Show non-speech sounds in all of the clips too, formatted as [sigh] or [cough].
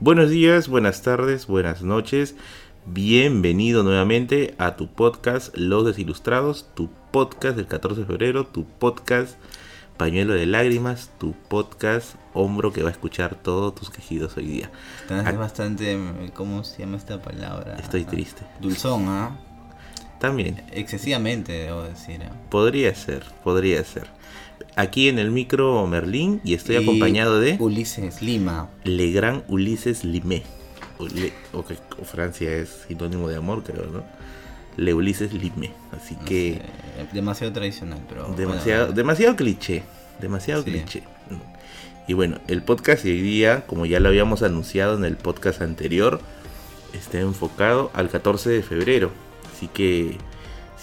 Buenos días, buenas tardes, buenas noches. Bienvenido nuevamente a tu podcast Los Desilustrados, tu podcast del 14 de febrero, tu podcast Pañuelo de Lágrimas, tu podcast Hombro que va a escuchar todos tus quejidos hoy día. Estás Ah. bastante, ¿cómo se llama esta palabra? Estoy triste. Dulzón, ¿ah? También, Excesivamente, debo decir. ¿ah? podría ser, podría ser. Aquí en el micro Merlín y estoy Y acompañado de Ulises Lima. Legrand Ulises Limé. O, Le- o que o Francia es sinónimo de amor, creo, ¿no? Le Ulises Limé. Así No que sé, demasiado tradicional, pero. demasiado, bueno, demasiado cliché. Demasiado Sí. cliché. Y bueno, el podcast de hoy día, como ya lo habíamos anunciado en el podcast anterior, está enfocado al 14 de febrero. Así que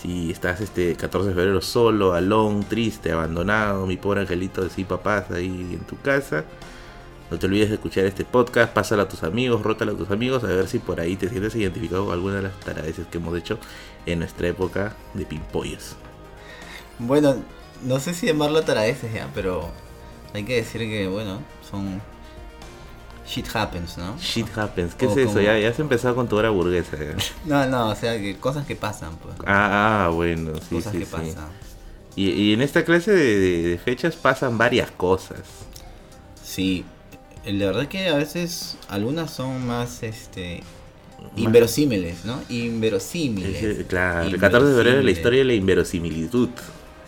si estás este 14 de febrero solo, alone, triste, abandonado, mi pobre angelito de sí papás ahí en tu casa, no te olvides de escuchar este podcast, pásalo a tus amigos, rótalo a tus amigos, a ver si por ahí te sientes identificado con alguna de las taradeces que hemos hecho en nuestra época de pimpollos. Bueno, no sé si llamarlo taradeces ya, pero hay que decir que, bueno, son. Shit happens, ¿no? Shit happens, ¿qué O es eso? como- Ya, ya has empezado con tu hora burguesa. ya. [laughs] No, no, o sea, que cosas que pasan, pues. Ah, ah, bueno, sí, cosas sí, que sí. pasan. Y, y en esta clase de, de- de fechas pasan varias cosas. Sí, la verdad que a veces algunas son más, este, inverosímiles, ¿no? Inverosímiles. Es, eh, claro, el 14 de febrero es la historia de la inverosimilitud.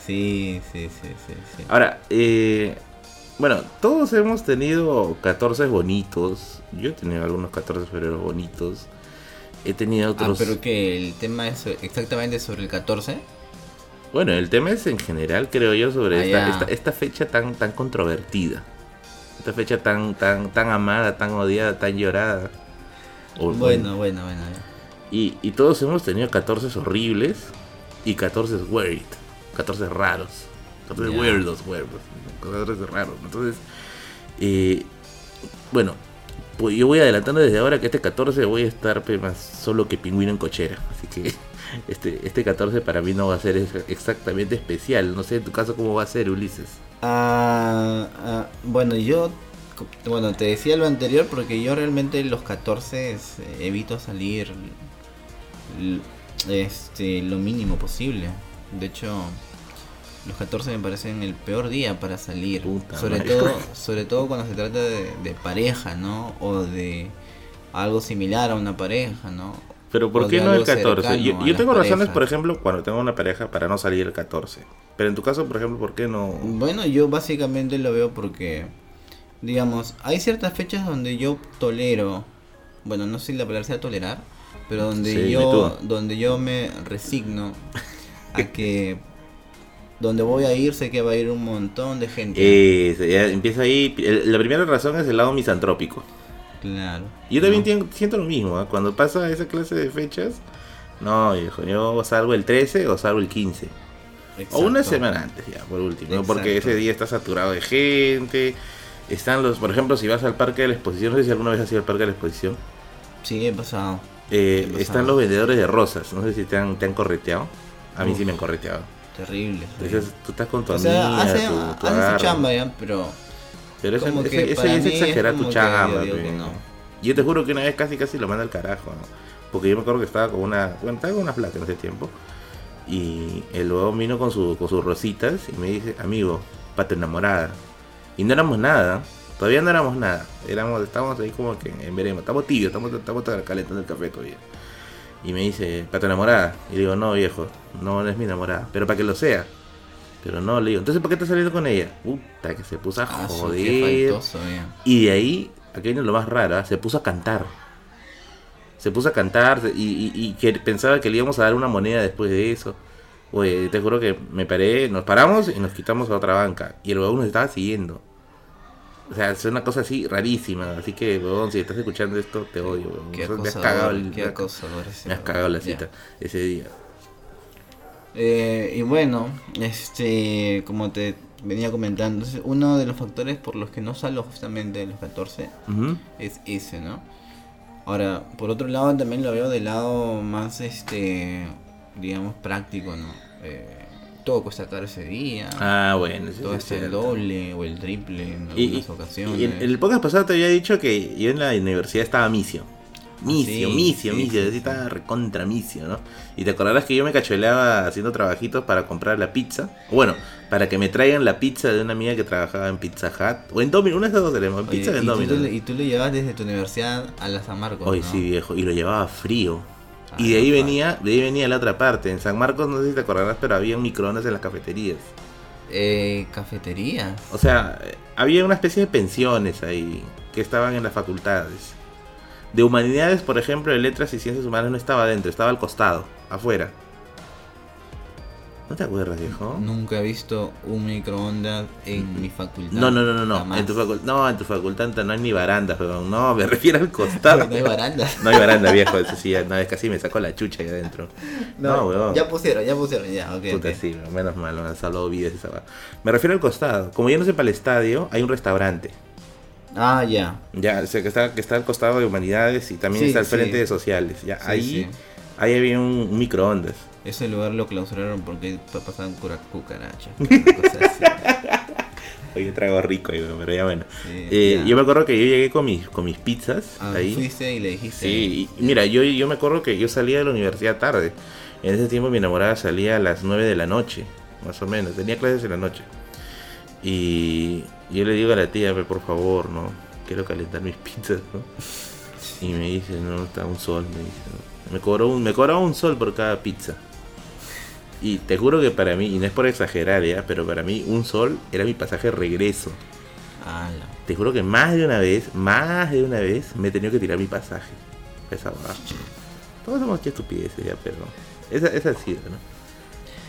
Sí, sí, sí, sí, sí. Ahora, eh, bueno, todos hemos tenido 14 bonitos. Yo he tenido algunos 14 de febrero bonitos. He tenido Ah, otros. pero que el tema es exactamente sobre el 14. Bueno, el tema es en general, creo yo, sobre Ah, esta, esta, esta fecha tan, tan controvertida. Esta fecha tan, tan, tan amada, tan odiada, tan llorada. O- Bueno, bueno, bueno. Y, y todos hemos tenido 14 horribles y 14 weird. 14 raros. 14 Ya. weirdos, weirdos. 14 raros. Entonces, eh, bueno, pues yo voy adelantando desde ahora que este 14 voy a estar más solo que pingüino en cochera. Así que [laughs] este, este 14 para mí no va a ser ex- exactamente especial. No sé en tu caso cómo va a ser, Ulises. Ah, ah, bueno, yo, bueno, te decía lo anterior porque yo realmente los 14 es, eh, evito salir este, lo mínimo posible. De hecho, los 14 me parecen el peor día para salir. Puta sobre todo, [laughs] sobre todo cuando se trata de, de pareja, ¿no? O de algo similar a una pareja, ¿no? Pero ¿por O qué no el algo 14? cercano Yo, tengo razones, parejas. por ejemplo, cuando tengo una pareja para no salir el 14. Pero en tu caso, por ejemplo, ¿por qué no? Bueno, yo básicamente lo veo porque, digamos, hay ciertas fechas donde yo tolero, bueno, no sé si la palabra sea tolerar, pero donde Sí, yo, donde yo me resigno a que donde voy a ir sé que va a ir un montón de gente. Eh, empieza ahí. La primera razón es el lado misantrópico. claro. Yo también siento lo mismo. ¿ah? Cuando pasa esa clase de fechas, no, viejo, yo salgo el 13 o salgo el 15. O una semana antes, ya, por último. ¿no? Porque ese día está saturado de gente. Están los, por ejemplo, si vas al parque de la exposición, no sé si alguna vez has ido al parque de la exposición. Sí, he pasado. eh, He pasado. están los vendedores de rosas. No sé si te han, te han correteado. A mí sí me han correteado. Terrible. Entonces tú estás con tu o amiga, sea, hace, tu, tu hace su chamba ya, pero Pero como ese, que ese para ya es mí es exagerar tu como chamba. que no. Yo te juro que una vez casi casi lo manda al carajo. ¿no? Porque yo me acuerdo que estaba con una. Bueno, estaba con una flaca en ese tiempo. Y el huevón vino con, su, con sus rositas y me dice, amigo, para tu enamorada. Y no éramos nada. Todavía no éramos nada. Éramos, estábamos ahí como que en veremos. Estamos tibios, estamos, estamos calentando el café todavía. Y me dice, para tu enamorada. Y le digo, no, viejo, no, es mi enamorada. Pero para que lo sea. Pero no, le digo, entonces ¿por qué estás saliendo con ella? Puta, que se puso a ah, joder. faltoso. Y de ahí, aquí viene lo más raro, ¿ah? se puso a cantar. Se puso a cantar y, y- y que pensaba que le íbamos a dar una moneda después de eso. Oye, te juro que me paré, nos paramos y nos quitamos a otra banca. Y el huevón nos estaba siguiendo. O sea, es una cosa así rarísima. Así que, si estás escuchando esto, te odio. Qué me has cagado, el- qué acosador ese me has huevón. cagado la cita ese día. Eh, y bueno, este, como te venía comentando, uno de los factores por los que no salgo justamente de los 14 Ujú. es ese, ¿no? Ahora, por otro lado, también lo veo del lado más, este, digamos, práctico, ¿no? Eh, todo cuesta caro ese día. Ah, bueno, todo está el doble o el triple en Y, algunas ocasiones. y en el podcast pasado te había dicho que yo en la universidad estaba misio. Misio, Sí, misio, sí, misio, sí, sí. estaba recontra misio, ¿no? Y te acordarás que yo me cacholeaba haciendo trabajitos para comprar la pizza. Bueno, para que me traigan la pizza de una amiga que trabajaba en Pizza Hut. O en Domino, una de esas dos tenemos, en Oye, pizza en tú, Domino. y tú lo llevabas desde tu universidad a la San Marcos. Hoy ¿no? sí, viejo, y lo llevaba frío. Y de ahí venía, de ahí venía la otra parte. En San Marcos, no sé si te acordarás, pero había microondas en las cafeterías. Eh, cafeterías. O sea, había una especie de pensiones ahí que estaban en las facultades. De humanidades, por ejemplo, de letras y ciencias humanas no estaba adentro, estaba al costado, afuera. ¿No te acuerdas, viejo? Nunca he visto un microondas en mi facultad. No, no, no, no, no. En tu facul- no, en tu facultad no hay ni barandas, weón. No, me [laughs] refiero al costado. No hay barandas. No hay baranda, viejo. Eso sí, no, es casi me sacó la chucha ahí adentro. No, weón. ya pusieron, ya pusieron, ya, ok. Puta, sí, menos mal, me han salvado vidas esa va. Me refiero al costado. Como yo no sé para el estadio, hay un restaurante. Ah, ya. Ya, o sea, que está, que está al costado de humanidades y también Sí, está al sí. frente de sociales. Ya, Sí, ahí, ahí había un microondas. Ese lugar lo clausuraron porque pa- pasaban cucarachas. [laughs] Oye, trago rico pero ya bueno. Sí, Eh, yo me acuerdo que yo llegué con mis, con mis pizzas Ah, ahí. fuiste y le dijiste. Sí, y mira, yo, yo me acuerdo que yo salía de la universidad tarde. En ese tiempo mi enamorada salía a las 9 de la noche, más o menos. Tenía clases en la noche. Y yo le digo a la tía, "Ve, por favor, ¿no? Quiero calentar mis pizzas, ¿no? Y me dice, no, está un sol, me dice. ¿no? Me cobró un, me un sol por cada pizza. Y te juro que para mí, y no es por exagerar ya, pero para mí un sol era mi pasaje de regreso. Ala. Te juro que más de una vez, más de una vez, me he tenido que tirar mi pasaje. Esa. Todos somos que estupideces ya, pero. Esa, esa ha sido, ¿no?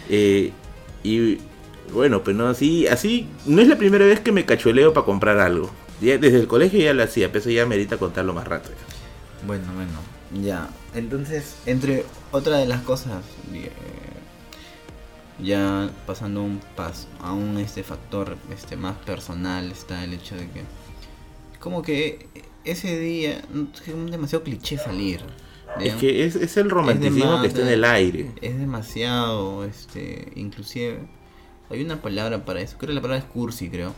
Eh, y bueno, pues no, así, así. No es la primera vez que me cachueleo para comprar algo. Ya, desde el colegio ya lo hacía, pero eso ya merita contarlo más rato. ya. Bueno, bueno. Ya. Entonces, entre otra de las cosas. eh, ya pasando un paso a un este factor este más personal está el hecho de que como que ese día es demasiado cliché salir Es que es, es el romanticismo que está en el aire. es demasiado este inclusive hay una palabra para eso creo que la palabra es cursi creo.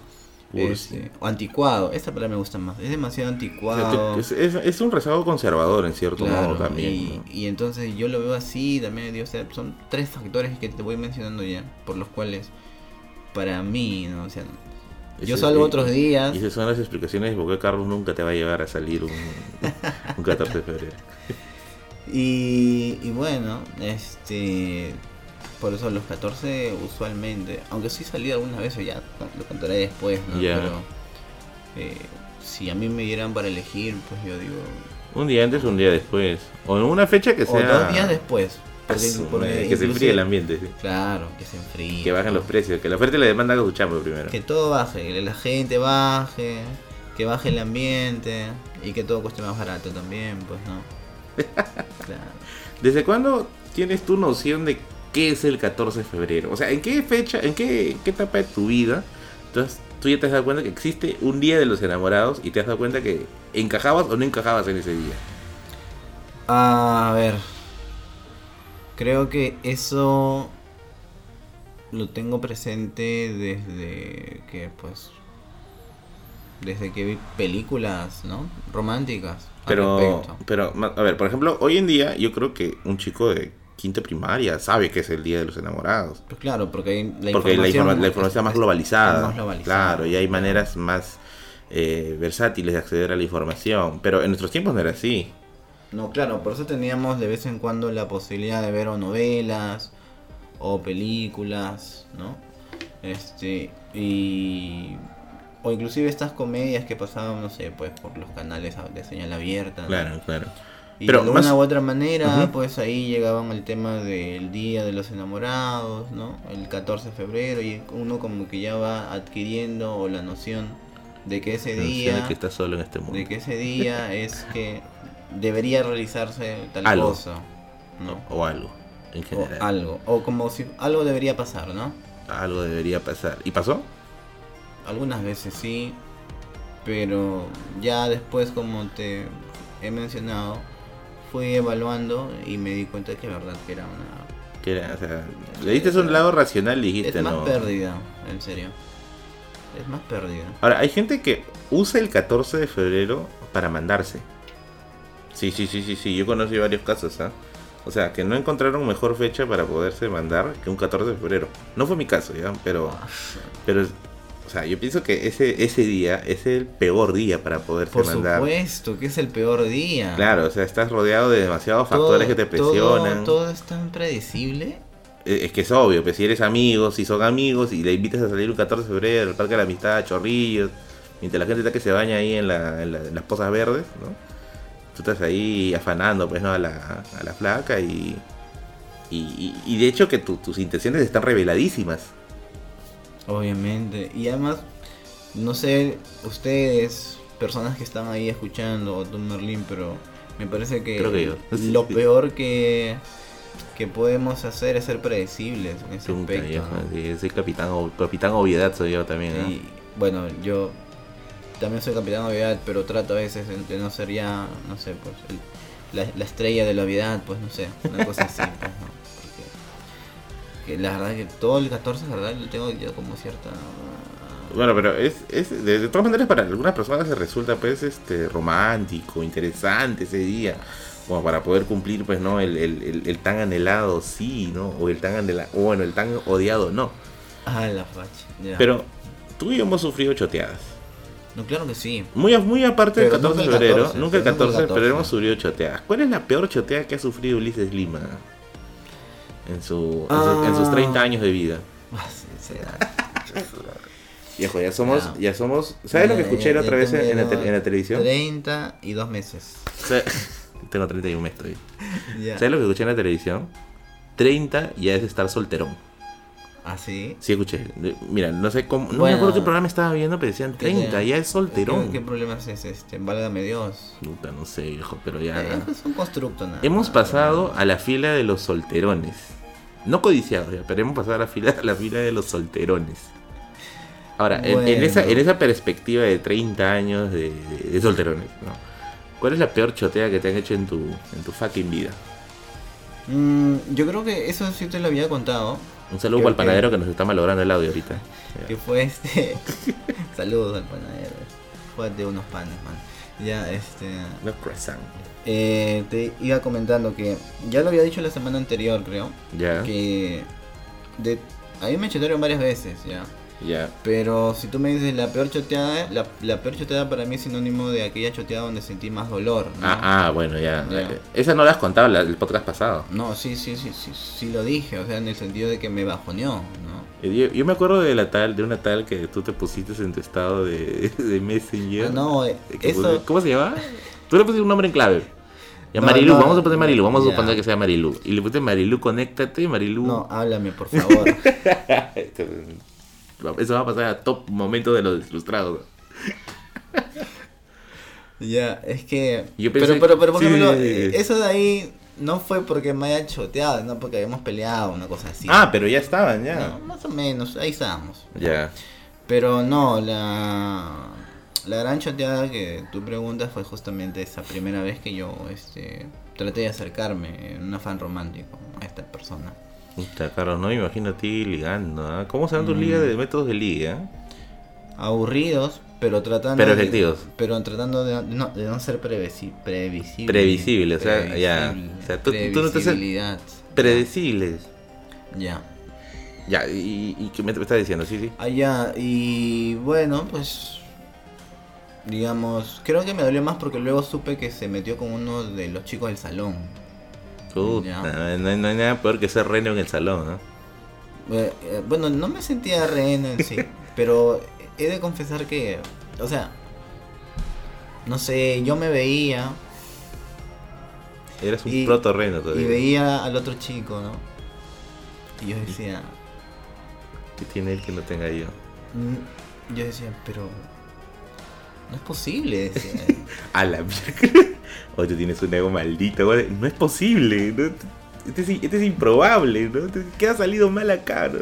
Este, o anticuado esta palabra me gusta más es demasiado anticuado es, es- es un rezago conservador en cierto Claro, modo también. y, ¿no? y entonces yo lo veo así también, digo, o sea, son tres factores que te voy mencionando ya, por los cuales para mí, ¿no? O sea, yo salgo otros días, Y esas son las explicaciones de por qué Carlos nunca te va a llevar a salir un, un [laughs] 14 de febrero. y, y bueno, este, por eso los 14 usualmente, aunque sí salí algunas veces ya, lo contaré después, ¿no? Pero eh, si a mí me dieran para elegir, pues yo digo, Un día antes o un día después. O en una fecha que o sea. dos días después. Porque, Asu, porque madre, que se enfríe el ambiente. sí. Claro, que se enfríe. Que bajen los precios. Que la oferta y la demanda hagan su chamba primero. Que todo baje, que la gente baje, que baje el ambiente y que todo cueste más barato también, pues no. [laughs] Claro. ¿Desde cuándo tienes tu noción de qué es el 14 de febrero? O sea, ¿en qué fecha, en qué, qué etapa de tu vida entonces, tú ya te has dado cuenta que existe un día de los enamorados y te has dado cuenta que encajabas o no encajabas en ese día? A ver. Creo que eso lo tengo presente desde que pues desde que vi películas, ¿no? Románticas. Pero, pero, a ver, por ejemplo, hoy en día yo creo que un chico de quinta primaria sabe que es el día de los enamorados. Pues claro, porque hay la Porque la, informa- la información más es- globalizada. más globalizada, Claro, y hay maneras más eh, versátiles de acceder a la información. Pero en nuestros tiempos no era así. No, claro, por eso teníamos de vez en cuando la posibilidad de ver o novelas o películas, ¿no? Este, y o inclusive estas comedias que pasaban, no sé, pues por los canales de señal abierta. ¿no? Claro, claro. Y Pero de una u otra manera, pues ahí llegaban el tema del Día de los Enamorados, ¿no? El 14 de febrero y uno como que ya va adquiriendo o la noción de que ese día de que estás solo en este mundo. de que ese día [laughs] es que debería realizarse tal Algo. cosa, ¿no? O algo, en O general. algo, o como si algo debería pasar, ¿no? Algo debería pasar. ¿Y pasó? Algunas veces sí, pero ya después, como te he mencionado, fui evaluando y me di cuenta que la verdad que era una Que era, o sea, le diste un lado racional y dijiste Es más no. pérdida, en serio. Es más pérdida. Ahora, hay gente que usa el 14 de febrero para mandarse. Sí, sí, sí, sí, sí. Yo conocí varios casos, ¿ah? O sea, que no encontraron mejor fecha para poderse mandar que un 14 de febrero. No fue mi caso, ¿ya? Pero, Ah, pero, o sea, yo pienso que ese, ese día es el peor día para poderse Por mandar. supuesto, que es el peor día. Claro, o sea, estás rodeado de demasiados factores que te todo- presionan. Todo, es tan predecible. Eh, Es que es obvio, pues si eres amigo, si son amigos y le invitas a salir un 14 de febrero al Parque de la Amistad, a Chorrillos, mientras la gente está que se baña ahí en, la- en la- en las pozas verdes, ¿no? Tú estás ahí afanando pues, ¿no? a, la, a la flaca y, y, y- y de hecho que tu- tus intenciones están reveladísimas. Obviamente. Y además, no sé, ustedes, personas que están ahí escuchando, o tú Merlin, pero me parece que, Creo que yo. lo [laughs] peor que, que podemos hacer es ser predecibles en ese aspecto. sí, soy capitán, capitán obviedad soy yo también, ¿no? Y bueno, yo también soy capitán obviedad, pero trato a veces de, de no ser ya, no sé, pues el- la, la estrella de la obviedad, pues no sé, una cosa así, pues, ¿no? Que la verdad que todo el 14, la verdad, yo tengo ya como cierta... Bueno, pero es, es de, de todas maneras para algunas personas se resulta pues este romántico, interesante ese día, como para poder cumplir pues no el, el, el- el tan anhelado sí, ¿no? O el tan anhelado, o bueno, el tan odiado no. Ah, la facha. Pero tú y yo hemos sufrido choteadas. No, claro que sí. Muy, muy aparte del Pero 14 de nunca el febrero, 14, nunca el pero nunca el 14, pero 14. hemos sufrido choteadas. ¿Cuál es la peor chotea que ha sufrido Ulises Lima en, su, en, su- en sus Ah. 30 años de vida? [laughs] Ah. [laughs] Viejo, ya somos, Ya. ya somos, ¿sabes lo que escuché la ya otra vez en la, te- en la televisión? 30 y dos meses. [laughs] Tengo 31 meses todavía. ¿Sabes lo que escuché en la televisión? 30 ya es estar solterón. ¿Así? Sí, escuché. Mira, no sé cómo. No me Bueno. acuerdo qué programa estaba viendo, pero decían 30, ya es solterón. ¿Qué, qué problema es? Este, válgame Dios. Puta, no sé, viejo, pero ya. Eh, Es un constructo nada. Hemos pasado a la fila de los solterones. No codiciados, ya, pero hemos pasado a la fila, a la fila de los solterones. Ahora, en- en, Bueno. esa, en esa perspectiva de 30 años de, de- de solterones, ¿no? ¿Cuál es la peor chotea que te han hecho en tu, en tu fucking vida? Mm, yo creo que eso sí te lo había contado. Un saludo Creo para el panadero que nos está malogrando el audio ahorita. [laughs] Que fue este. [laughs] Saludos al panadero. Fue de unos panes, man. Ya, este. No croissant. eh, te iba comentando que. Ya lo había dicho la semana anterior, creo. Ya, Que. De, a mí me chotearon varias veces, ya. Pero si tú me dices la peor choteada, la, la peor choteada para mí es sinónimo de aquella choteada donde sentí más dolor. ¿no? Ah, ah, bueno, ya. Eh, Esa no la has contado la- el podcast pasado. No, sí, sí, sí, sí, sí lo dije, o sea, en el sentido de que me bajoneó, ¿no? Eh, Yo, yo me acuerdo de la tal, de una tal que tú te pusiste en tu estado de, [laughs] de Messenger. Ah, no, eh, Que eso... puse- ¿Cómo se llama? Tú le pusiste un nombre en clave. Ya No, Marilu, no, vamos a poner Marilu, vamos a suponer que sea Marilu. Y le pusiste Marilu, conéctate, Marilu. No, háblame, por favor. [laughs] [laughs] Eso va a pasar a top momento de los ilustrados. ya, es que... Yo pero, pensé- pero, pero, por sí, ejemplo, sí, sí, sí. eh, eso de ahí no fue porque me haya choteado, no porque habíamos peleado, una cosa así. Ah, pero ya estaban, ya. No, más o menos, ahí estábamos. Ya. Pero no, la, la gran choteada que tú preguntas fue justamente esa primera vez que yo este, traté de acercarme en un afán romántico a esta persona. Puta, Carlos, no me imagino a ti ligando. ¿ah? ¿Cómo se dan tus Mm. ligas de métodos de liga? Aburridos, pero tratando Pero de- efectivos. pero tratando de no, de no ser previsi- previsible. Previsible, o sea, ya. Previsible, O sea, tú- tú no te haces- previsibilidad. Predecibles. Ya. Ya, ¿y, y qué me, me estás diciendo? Sí, sí. Allá, y bueno, pues. Digamos, creo que me dolió más porque luego supe que se metió con uno de los chicos del salón. Puta, no, hay- no hay nada peor que ser reno en el salón, ¿no? Eh, eh, Bueno, no me sentía rehén en sí, [laughs] pero he de confesar que, o sea, no sé, yo me veía Eras un Y- proto reno y todavía. veía al otro chico, ¿no? Y yo decía, ¿Qué tiene él que no tenga yo? mm, yo decía, pero no es posible, decía. [laughs] A la mierda. Oye, tú tienes un ego maldito, güey. No es posible. ¿no? Este, es, este es improbable, ¿no? ¿Qué ha salido mal acá, no?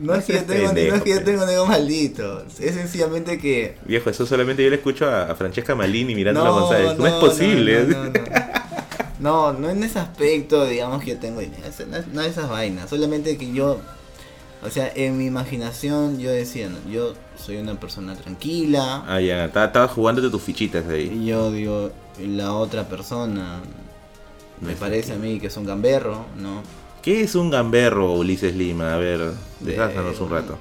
No es que yo [laughs] tengo, no es que yo tengo un ego maldito, es sencillamente que Viejo, eso solamente yo le escucho a, a Francesca Malini mirando a González. No, es posible. [laughs] no, no, en ese aspecto, digamos que yo tengo dinero, no, es- no es esas vainas, solamente que yo, o sea, en mi imaginación yo decía, no, yo soy una persona tranquila, Ah, ya, estaba- estabas jugándote tus fichitas ahí. y yo digo, la otra persona me es parece a mí que es un gamberro, ¿no? ¿Qué es un gamberro, Ulises Lima? A ver, De- desházanos un rato.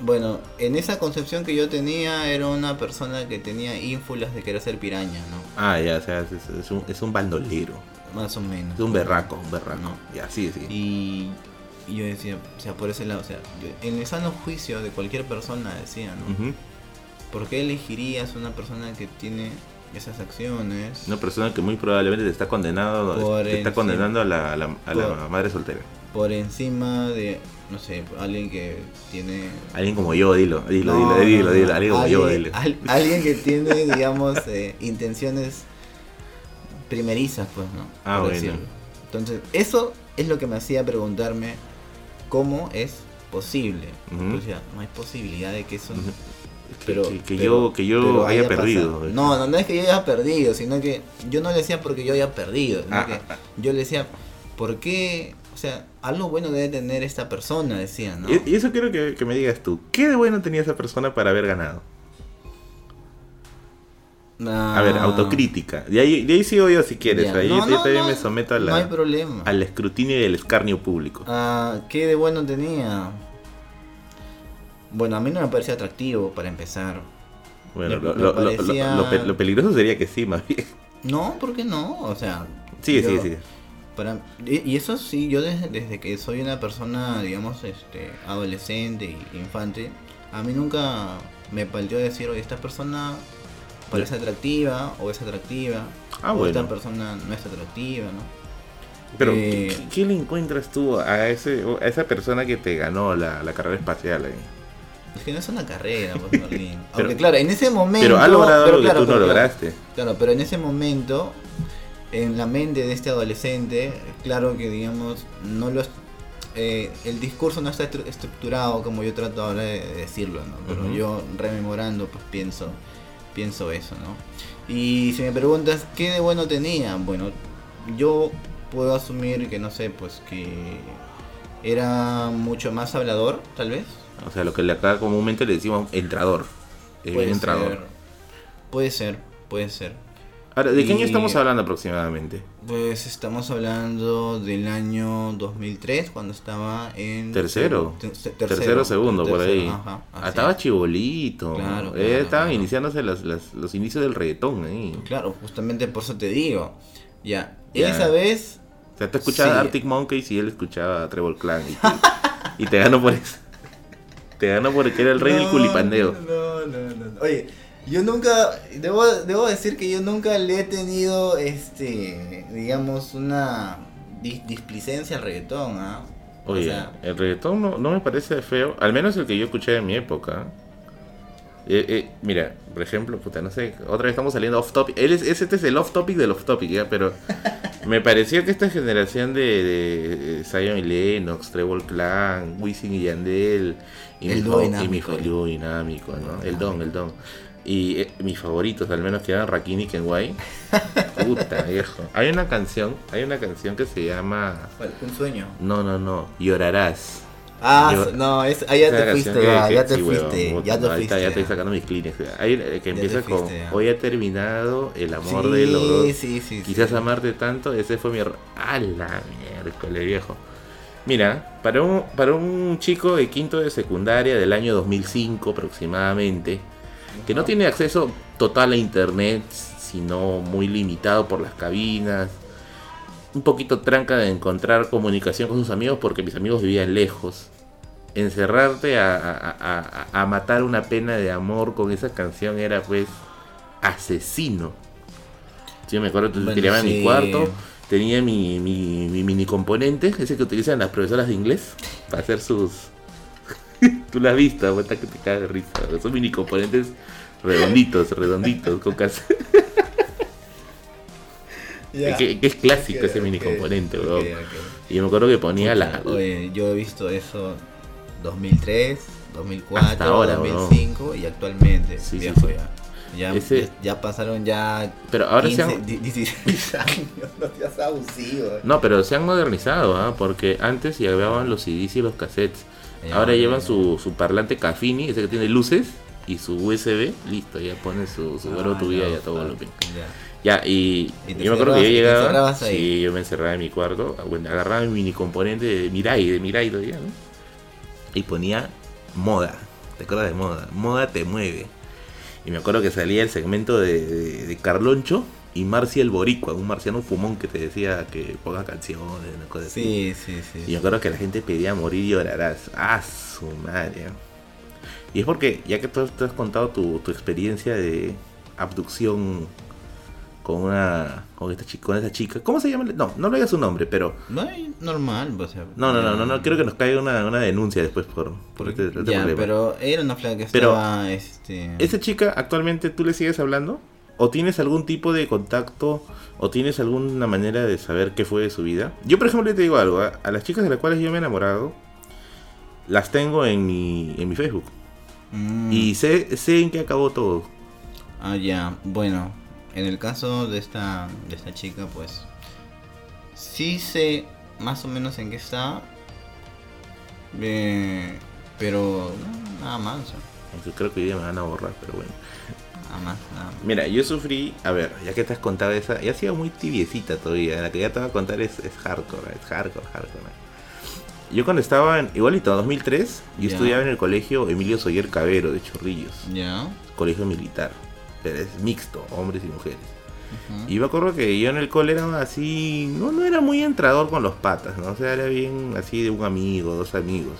Bueno, en esa concepción que yo tenía era una persona que tenía ínfulas de querer ser piraña, ¿no? Ah, ya, o sea, es un, es un bandolero. Más o menos. Es un berraco, un berraco. No. Ya, sí, sí. Y, y yo decía, o sea, por ese lado, o sea, yo- en el sano juicio de cualquier persona decía, ¿no? ¿Por qué elegirías una persona que tiene esas acciones? Una persona que muy probablemente te está condenado, Por te está condenando a la, a la- a la por- madre soltera. Por encima de, no sé, alguien que tiene... Alguien como yo, dilo, dilo, No, dilo, dilo, dilo, alguien como yo, dilo. al- alguien que tiene, [laughs] digamos, eh, intenciones primerizas, pues, ¿no? Ah, Por bueno. decirlo. Entonces, eso es lo que me hacía preguntarme cómo es posible. Ujú. O sea, no hay posibilidad de que eso... Ujú. Pero, que, que pero- yo, que yo haya perdido. No, no, no es que yo haya perdido, sino que yo no le decía porque yo haya perdido. sino Ah, que ah, ah. Yo le decía, ¿por qué? O sea, algo bueno debe tener esta persona, decía, ¿no? Y, y eso quiero que, que me digas tú. ¿Qué de bueno tenía esa persona para haber ganado? A ver, Ah, autocrítica. De ahí, de ahí sigo yo si quieres. Ahí No, yo no, también no, me someto a hay problema. al escrutinio y el escarnio público. Ah, ¿Qué de bueno tenía? Bueno, a mí no me parecía atractivo para empezar. Bueno, me- lo, me lo- lo- lo- parecía- lo pe- lo peligroso sería que sí, más bien. No, ¿por qué no? O sea, Sí, yo- sí, sí. Para, y, eso sí, yo desde, desde que soy una persona, digamos, este, adolescente y infante, a mí nunca me palteó decir, oye, esta persona parece atractiva o es atractiva, Ah, o bueno. esta persona no es atractiva, ¿no? Pero, Eh, ¿qué, qué le encuentras tú a, ese, a esa persona que te ganó la, la carrera espacial ahí? Es que no es una carrera, pues, [laughs] Merlín. Pero- Aunque claro, en ese momento... Pero ha logrado pero algo claro, que tú no lograste. Claro, pero en ese momento, en la mente de este adolescente, claro que digamos, no lo es- eh, el discurso no está estru- estructurado como yo trato ahora de de decirlo, ¿no? Pero yo rememorando, pues pienso, pienso eso, ¿no? Y si me preguntas qué de bueno tenía, bueno, yo puedo asumir que no sé, pues que era mucho más hablador, tal vez. O sea, lo que le acá comúnmente le decimos entrador. Ser, puede ser, puede ser. Ahora, ¿de qué año estamos hablando aproximadamente? Pues estamos hablando del año 2003, cuando estaba en... Tercero. te- te- Tercero, segundo, por tercero, ahí. ajá, Ah, estaba es. chibolito. Claro, Eh, claro, estaban claro. iniciándose las- las- los inicios del reggaetón ahí. Claro, justamente por eso te digo. Ya, Ya. esa vez... O sea, tú escuchabas Sí. Arctic Monkeys y él escuchaba a Trevor Clan. Y te, y te ganó por eso. Te ganó porque era el rey del [laughs] No, culipandeo. No, no, no, no. Oye, yo nunca... Debo, debo decir que yo nunca le he tenido, este, digamos, una dis- displicencia al reggaetón, ¿ah? Oye, sea, el reggaetón no, no me parece feo, al menos el que yo escuché en mi época. Eh, eh, mira, por ejemplo, puta, no sé, otra vez estamos saliendo off topic. Él es, este es el off topic del off topic, ya, pero [laughs] me pareció que esta generación de, de, Zion y Lennox, Trevor Clan, Wisin y Yandel, y El mi, dúo y mi dinámico, ¿no? El Ah, don, el don. Y eh, mis favoritos, al menos, que eran Rakim y Kenway. Puta, [laughs] viejo. Hay una canción, hay una canción que se llama. un sueño. No, no, no. Llorarás. Ah, Yo- no, es, ahí ya te fuiste, ya, te sí, fuiste, ya te fuiste. ya estoy sacando mis Kleenex. Hay eh, que empieza fuiste, con ya. Hoy ha terminado el amor sí, de los dos. Sí, sí, sí. Quizás amarte tanto, ese fue mi error. ¡A la miércoles, viejo! Mira, para un, para un chico de quinto de secundaria del año 2005 aproximadamente, que no tiene acceso total a internet, sino muy limitado por las cabinas, un poquito tranca de encontrar comunicación con sus amigos porque mis amigos vivían lejos. Encerrarte a, a- a- a- a matar una pena de amor con esa canción era pues asesino. Yo me acuerdo que Bueno, tiraba en mi sí. cuarto, tenía mi, mi, mi mini componente, ese que utilizan las profesoras de inglés para hacer sus... [laughs] Tú la has visto, aguanta que te cagas de risa. Esos mini componentes redonditos, redonditos, con cas- [laughs] Ya. que, que es clásico Ok, ese mini ok, componente, ok, weón. ok. Y yo me acuerdo que ponía la... Oye, yo he visto eso 2003, 2004, Hasta ahora, 2005 y actualmente. Sí, sí, viejo sí. ya. Ya, Ese- ya, ya pasaron ya Pero ahora se 15, han, di- 16 [laughs] años, no seas abusivo. no, pero se han modernizado, ¿ah? porque antes llevaban los CDs y los cassettes. Ya, Ahora llevan su, su parlante Cafini, ese que tiene luces, y su USB, listo, ya pone su, su Ah, tu vida no, y ya todo lo bien. ya. Ya, y, yo me acuerdo que yo llegaba. Sí, yo me encerraba en mi cuarto, bueno, agarraba mi mini componente de Mirai, de Mirai todavía, ¿no? Y ponía moda. ¿Te acuerdas de moda? Moda te mueve. Y me acuerdo que salía el segmento de, de- de Carloncho y Marcia el Boricua, un marciano fumón que te decía que ponga canciones, una cosa así. Sí, sí, sí. Y me acuerdo que la gente pedía morir y llorarás. ¡Ah, su madre! Y es porque, ya que tú, tú has contado tu, tu experiencia de abducción con una. con esta chica, con esta chica. ¿Cómo se llama? No, no le digas su nombre, pero. No es normal, o sea. No, no, no, no, no quiero que nos caiga una, una denuncia después por, por este, este Ya, problema. pero era una flaca que Pero- estaba, este... ¿Esa chica actualmente tú le sigues hablando? ¿O tienes algún tipo de contacto? ¿O tienes alguna manera de saber qué fue de su vida? Yo, por ejemplo, te digo algo. ¿ah? A las chicas de las cuales yo me he enamorado, las tengo en mi, en mi Facebook. mm, Y sé, sé en qué acabó todo. Ah, ya, bueno, en el caso de esta, de esta chica, pues... Sí sé más o menos en qué está. eh, pero no, nada más, Aunque creo que hoy día me van a borrar, pero bueno. Nada más, nada más. Mira, yo sufrí, a ver, ya que te has contado esa, ya ha sido muy tibiecita todavía, la que ya te voy a contar es, es hardcore, es hardcore, hardcore. Yo cuando estaba en, igualito, en 2003, yo Ya. estudiaba en el colegio Emilio Soyer Cabero de Chorrillos, Ya. colegio militar, pero es mixto, hombres y mujeres. ujú. Y me acuerdo que yo en el cole era así, no, no era muy entrador con los patas, ¿no? O sea, era bien así de un amigo, dos amigos.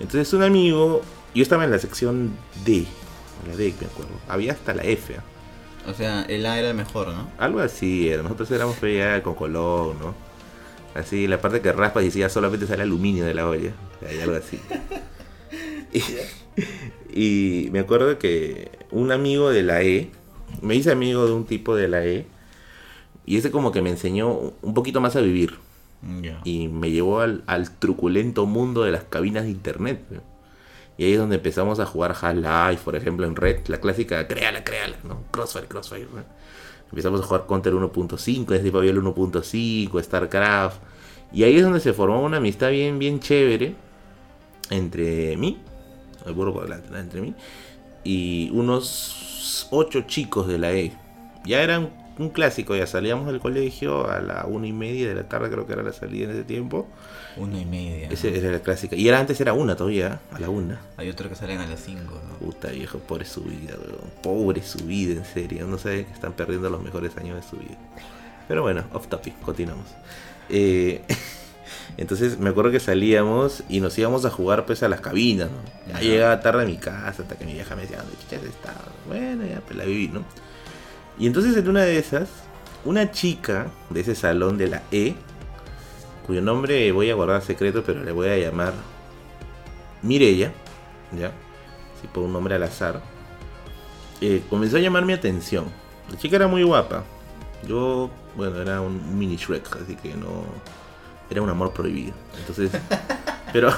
Entonces un amigo, yo estaba en la sección D, la D me acuerdo, había hasta la F, ¿ah? O sea, el A era el mejor, ¿no? algo así, era. nosotros éramos ya con color, ¿no? Así, la parte que raspas y decía solamente sale aluminio de la olla, o sea, y algo así. [laughs] Y, y me acuerdo que un amigo de la E, me hice amigo de un tipo de la E, y ese como que me enseñó un poquito más a vivir. Y me llevó al, al truculento mundo de las cabinas de internet. ¿no? Y ahí es donde empezamos a jugar Half-Life, por ejemplo, en Red, la clásica, créala, créala, ¿no? Crossfire, Crossfire. Empezamos a jugar Counter 1.5, en ese tiempo había el 1.5, StarCraft. Y ahí es donde se formó una amistad bien, bien chévere entre mí, el burro por delante, entre mí, y unos ocho chicos de la E. Ya eran un clásico, ya salíamos del colegio a la una y media de la tarde, creo que era la salida en ese tiempo. Una y media. Ese era la clásica. Y era antes era una todavía, a la una. Hay otro que salen a las 5, ¿no? Puta viejo, pobre su vida, weón. Pobre su vida, en serio. No que están perdiendo los mejores años de su vida. Pero bueno, off topic, continuamos. Eh, [laughs] entonces me acuerdo que salíamos y nos íbamos a jugar pues a las cabinas, ¿no? Ya llegaba tarde a mi casa hasta que mi vieja me decía, ¿dónde chuchas estaba? Bueno, ya pues la viví, ¿no? Y entonces en una de esas, una chica de ese salón de la E, cuyo nombre voy a guardar secreto, pero le voy a llamar Mirella, ¿ya? Si por un nombre al azar, eh, comenzó a llamar mi atención. La chica era muy guapa. Yo, bueno, era un mini Shrek, así que no. Era un amor prohibido. Entonces. [laughs] pero.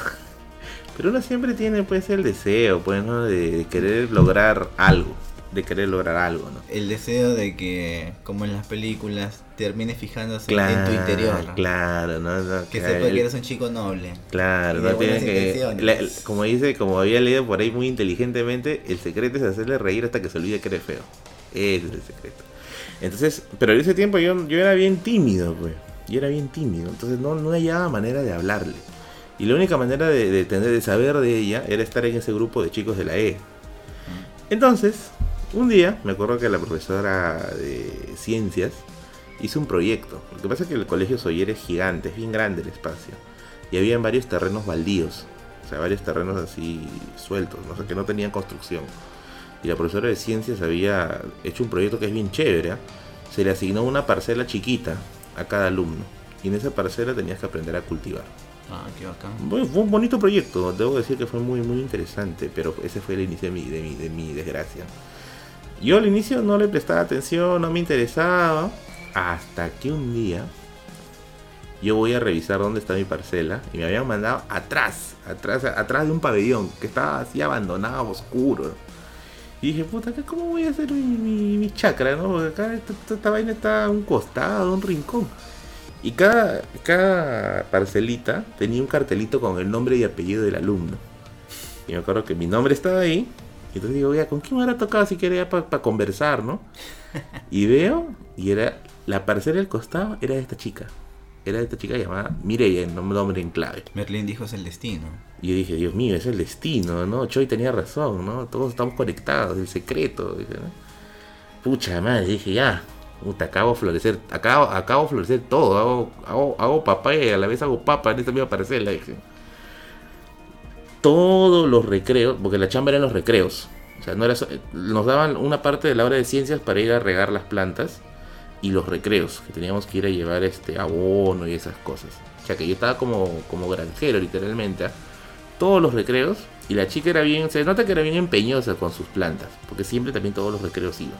Pero uno siempre tiene, pues, el deseo, pues, ¿no? De querer lograr algo. De querer lograr algo, ¿no? El deseo de que, como en las películas, termine fijándose Claro, en tu interior. ¿no? Claro, ¿no? No, Que claro, sepa el- que eres un chico noble. Claro, no tiene que. la- como dice, como había leído por ahí muy inteligentemente, el secreto es hacerle reír hasta que se olvide que eres feo. Ese es el secreto. Entonces, pero en ese tiempo yo, yo era bien tímido, pues. Yo era bien tímido. Entonces no, no hallaba manera de hablarle. Y la única manera de, de tener, de saber de ella era estar en ese grupo de chicos de la E. Entonces, un día, me acuerdo que la profesora de ciencias hizo un proyecto. Lo que pasa es que el colegio Soyer es gigante, es bien grande el espacio. Y había varios terrenos baldíos. O sea, varios terrenos así sueltos, no sé, que no tenían construcción. Y la profesora de ciencias había hecho un proyecto que es bien chévere. ¿ah? Se le asignó una parcela chiquita a cada alumno. Y en esa parcela tenías que aprender a cultivar. Ah, qué bacán. Bueno, fue un bonito proyecto, debo decir que fue muy muy interesante, pero ese fue el inicio de mi, de mi, de mi desgracia. Yo al inicio no le prestaba atención, no me interesaba, hasta que un día yo voy a revisar dónde está mi parcela y me habían mandado atrás, atrás, atrás de un pabellón que estaba así abandonado, oscuro. Y dije, puta, ¿acá ¿cómo voy a hacer mi, mi, mi chakra, no? Porque acá esta, esta- esta vaina está a un costado, un rincón. Y cada, cada parcelita tenía un cartelito con el nombre y apellido del alumno. Y me acuerdo que mi nombre estaba ahí. Y entonces digo, ya, ¿con quién me habrá tocado si quería para conversar, no? [laughs] Y veo, y era, la parcela del costado era de esta chica. Era de esta chica llamada Mireia, el nom- nombre en clave. Merlin dijo es el destino. Y yo dije, Dios mío, es el destino, ¿no? Choi tenía razón, ¿no? Todos estamos conectados, el secreto. dije, ¿no? Pucha madre, dije, ya, puta, acabo de florecer, acabo, acabo de florecer todo, hago, hago, hago papaya y a la vez hago papa en esta misma parcela, dije. Todos los recreos, porque la chamba eran los recreos. O sea, no era so- nos daban una parte de la hora de ciencias para ir a regar las plantas y los recreos, que teníamos que ir a llevar este abono y esas cosas. O sea que yo estaba como, como granjero literalmente. ¿ah? Todos los recreos y la chica era bien, se nota que era bien empeñosa con sus plantas, porque siempre también todos los recreos iban.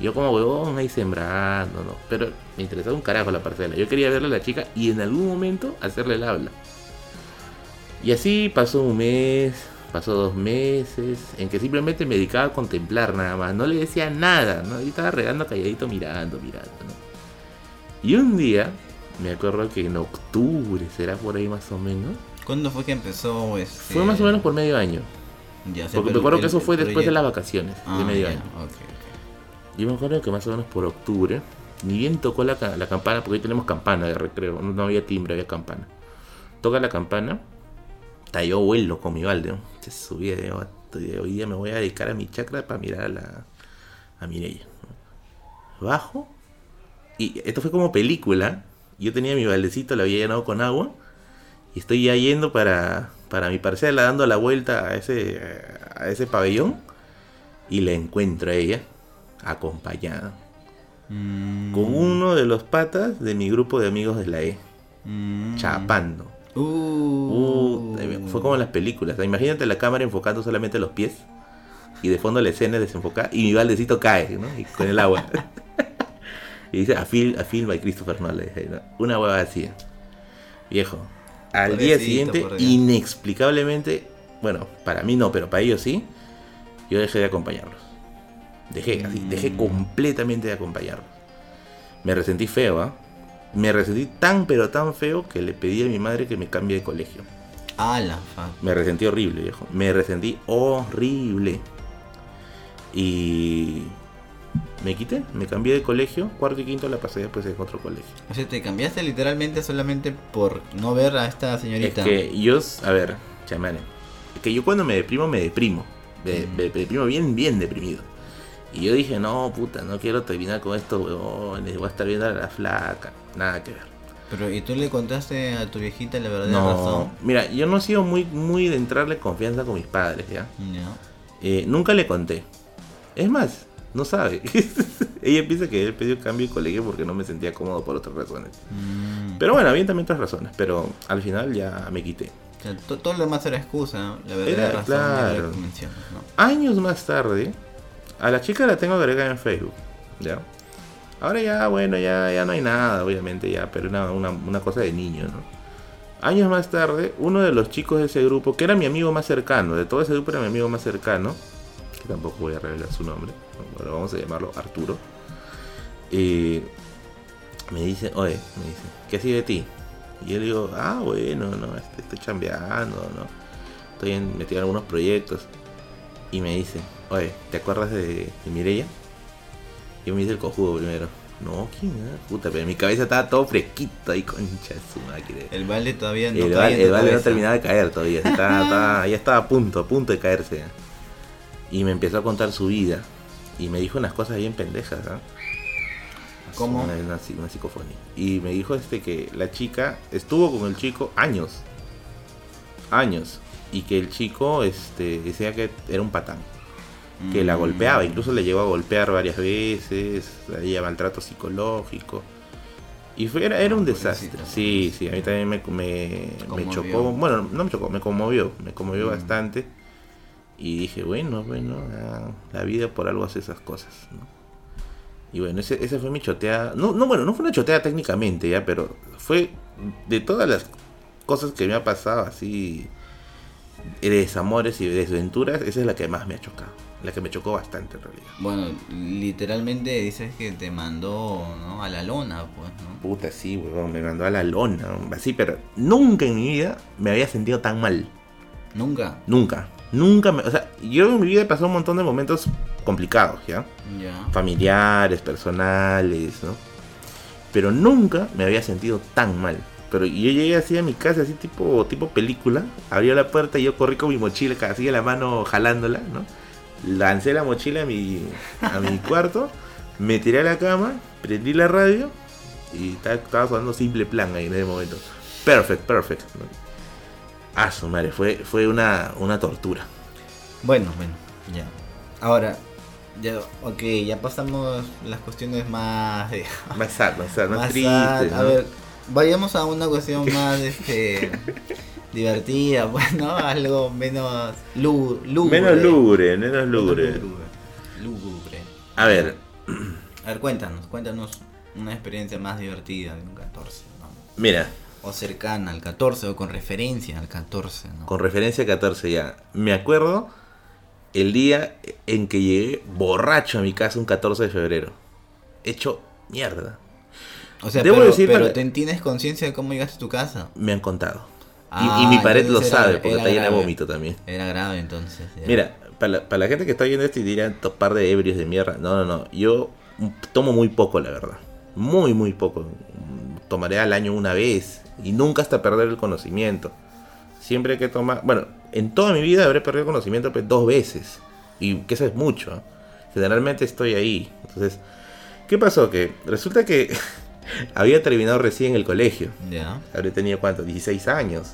Yo como huevón ahí sembrando, ¿no? Pero me interesaba un carajo la parcela. Yo quería verle a la chica y en algún momento hacerle el habla. Y así pasó un mes, pasó dos meses, en que simplemente me dedicaba a contemplar nada más. No le decía nada, ¿no? Yo estaba regando calladito mirando, mirando, ¿no? Y un día, me acuerdo que en octubre, será por ahí más o menos. ¿Cuándo fue que empezó este? Fue más o menos por medio año. Ya, Porque me pero acuerdo el- que eso el fue después de las vacaciones, de Ah, medio ya, año. ok, ok. Yo me acuerdo que más o menos por octubre, ni bien tocó la, la campana, porque hoy tenemos campana de recreo, no, no había timbre, había campana. Toca la campana, está yo vuelo con mi balde, ¿no? se subía, digo, "Vato, hoy día me voy a dedicar a mi chakra para mirar a la a Mireia. ¿no? Bajo, y esto fue como película, yo tenía mi baldecito, lo había llenado con agua, y estoy ya yendo para, para mi parcela, dando la vuelta a ese, a ese pabellón, y la encuentro a ella, acompañada Mm, con uno de los patas de mi grupo de amigos de la E, mm. chapando. Uh, Uh, fue como en las películas. Imagínate la cámara enfocando solamente los pies y de fondo la escena desenfocada y mi baldecito cae, ¿no? Y con el agua. [laughs] y dice a film, a film by Christopher Nolan. ¿no? Una hueva así. Viejo. Al día siguiente, inexplicablemente, bueno, para mí no, pero para ellos sí, yo dejé de acompañarlos. Dejé, así, dejé Mm. completamente de acompañarlos. Me resentí feo, ¿ah? Me resentí tan pero tan feo que le pedí a mi madre que me cambie de colegio. Ah, la fa. Me resentí horrible, viejo. Me resentí horrible. Y me quité, me cambié de colegio. Cuarto y quinto la pasé después en otro colegio. O sea, te cambiaste literalmente solamente por no ver a esta señorita. Es que yo, a ver, chamane. Es que yo cuando me deprimo, me deprimo. Me, Mm. me deprimo bien, bien deprimido. Y yo dije, no, puta, no quiero terminar con esto, huevones. Voy a estar viendo a la flaca. Nada que ver. Pero, ¿y tú le contaste a tu viejita la verdadera No, razón? mira, yo no he sido muy, muy de entrarle confianza con mis padres, ¿ya? No. Eh, nunca le conté. Es más, no sabe. [laughs] Ella piensa que he pedido cambio de colegio porque no me sentía cómodo por otras razones. Mm. Pero bueno, había también otras razones. Pero al final ya me quité. O sea, to- todo lo demás era excusa, ¿no? la verdadera Era, razón la claro. ¿no? Años más tarde, a la chica la tengo agregada en Facebook. ¿Ya? Ahora ya, bueno, ya, ya no hay nada, obviamente, ya, pero una, una, cosa de niño, ¿no? Años más tarde, uno de los chicos de ese grupo, que era mi amigo más cercano, de todo ese grupo era mi amigo más cercano, que tampoco voy a revelar su nombre, bueno, vamos a llamarlo Arturo, eh, me dice, oye, me dice, ¿qué ha sido de ti? Y yo le digo, ah, bueno, no, este, estoy chambeando, ¿no? Estoy metido en algunos proyectos. Y me dice, oye, ¿te acuerdas de, de Mireia? Yo me hice el cojudo primero. No, ¿quién? Puta, pero mi cabeza estaba todo fresquito ahí, concha de su máquina. El balde todavía no El, val- el vale no terminaba de caer todavía. Estaba, [laughs] estaba- ya estaba a punto, a punto de caerse. Y me empezó a contar su vida. Y me dijo unas cosas bien pendejas. ¿ah? ¿Cómo? Una, una, una psicofonía. Y me dijo este que la chica estuvo con el chico años. Años. Y que el chico este, decía que era un patán. Que la Mm. golpeaba. Incluso le llegó a golpear varias veces. Había maltrato psicológico. Y fue, era, era Ah, un desastre. Sí, sí, a mí también me, me, chocó. Bueno, no me chocó, me conmovió. Me conmovió Mm. bastante. Y dije, bueno, bueno, ah, la vida por algo hace esas cosas. ¿no? Y bueno, ese, esa fue mi choteada. No, no, bueno, no fue una choteada técnicamente ya, pero fue de todas las cosas que me ha pasado así, de desamores y de desventuras, esa es la que más me ha chocado. La que me chocó bastante en realidad. Bueno, literalmente dices que te mandó ¿no? a la lona, pues, ¿no? Puta, sí, huevón, me mandó a la lona, así, pero nunca en mi vida me había sentido tan mal. ¿Nunca? Nunca. Nunca me. O sea, yo en mi vida he pasado un montón de momentos complicados, ¿ya? Ya. Familiares, personales, ¿no? Pero nunca me había sentido tan mal. Pero yo llegué así a mi casa, así tipo, tipo película. Abrió la puerta y yo corrí con mi mochila, así de la mano jalándola, ¿no? Lancé la mochila a mi, a mi cuarto, me tiré a la cama, prendí la radio y estaba, sonando simple plan ahí en ese momento. Perfect, perfect. Ah, su madre, fue, fue una, una tortura. Bueno, bueno, ya. Ahora, ya, ok, ya pasamos las cuestiones más... eh, [laughs] Más sad, más sad, más, [laughs] más triste. sad. A ver, vayamos a una cuestión más este, [laughs] divertida, [laughs] bueno, algo menos lúgubre. Menos lúgubre, menos lúgubre. Lúgubre. A ver, A ver, cuéntanos, cuéntanos una experiencia más divertida de un 14, ¿no? mira, O cercana al 14, o con referencia al 14, ¿no? con referencia a 14 ya. Me acuerdo el día en que llegué borracho a mi casa un 14 de febrero. Hecho mierda. O sea, Debo pero, decir pero para- ¿te- ¿tienes conciencia de cómo llegaste a tu casa? Me han contado. Y- Ah, y, mi pared lo era- sabe, porque era está llena de vómito también. Era grave entonces. Mira, para la, para la gente que está viendo esto y dirán, "Estos par de ebrios de mierda. No, no, no. Yo tomo muy poco, la verdad. Muy, muy poco. Tomaré al año una vez. Y nunca hasta perder el conocimiento. Siempre que tomar... Bueno, en toda mi vida habré perdido el conocimiento pues, dos veces. Y que eso es mucho. ¿eh? Generalmente estoy ahí. Entonces, ¿qué pasó? Que resulta que [laughs] había terminado recién el colegio. Ya. Habré tenido cuánto, 16 años.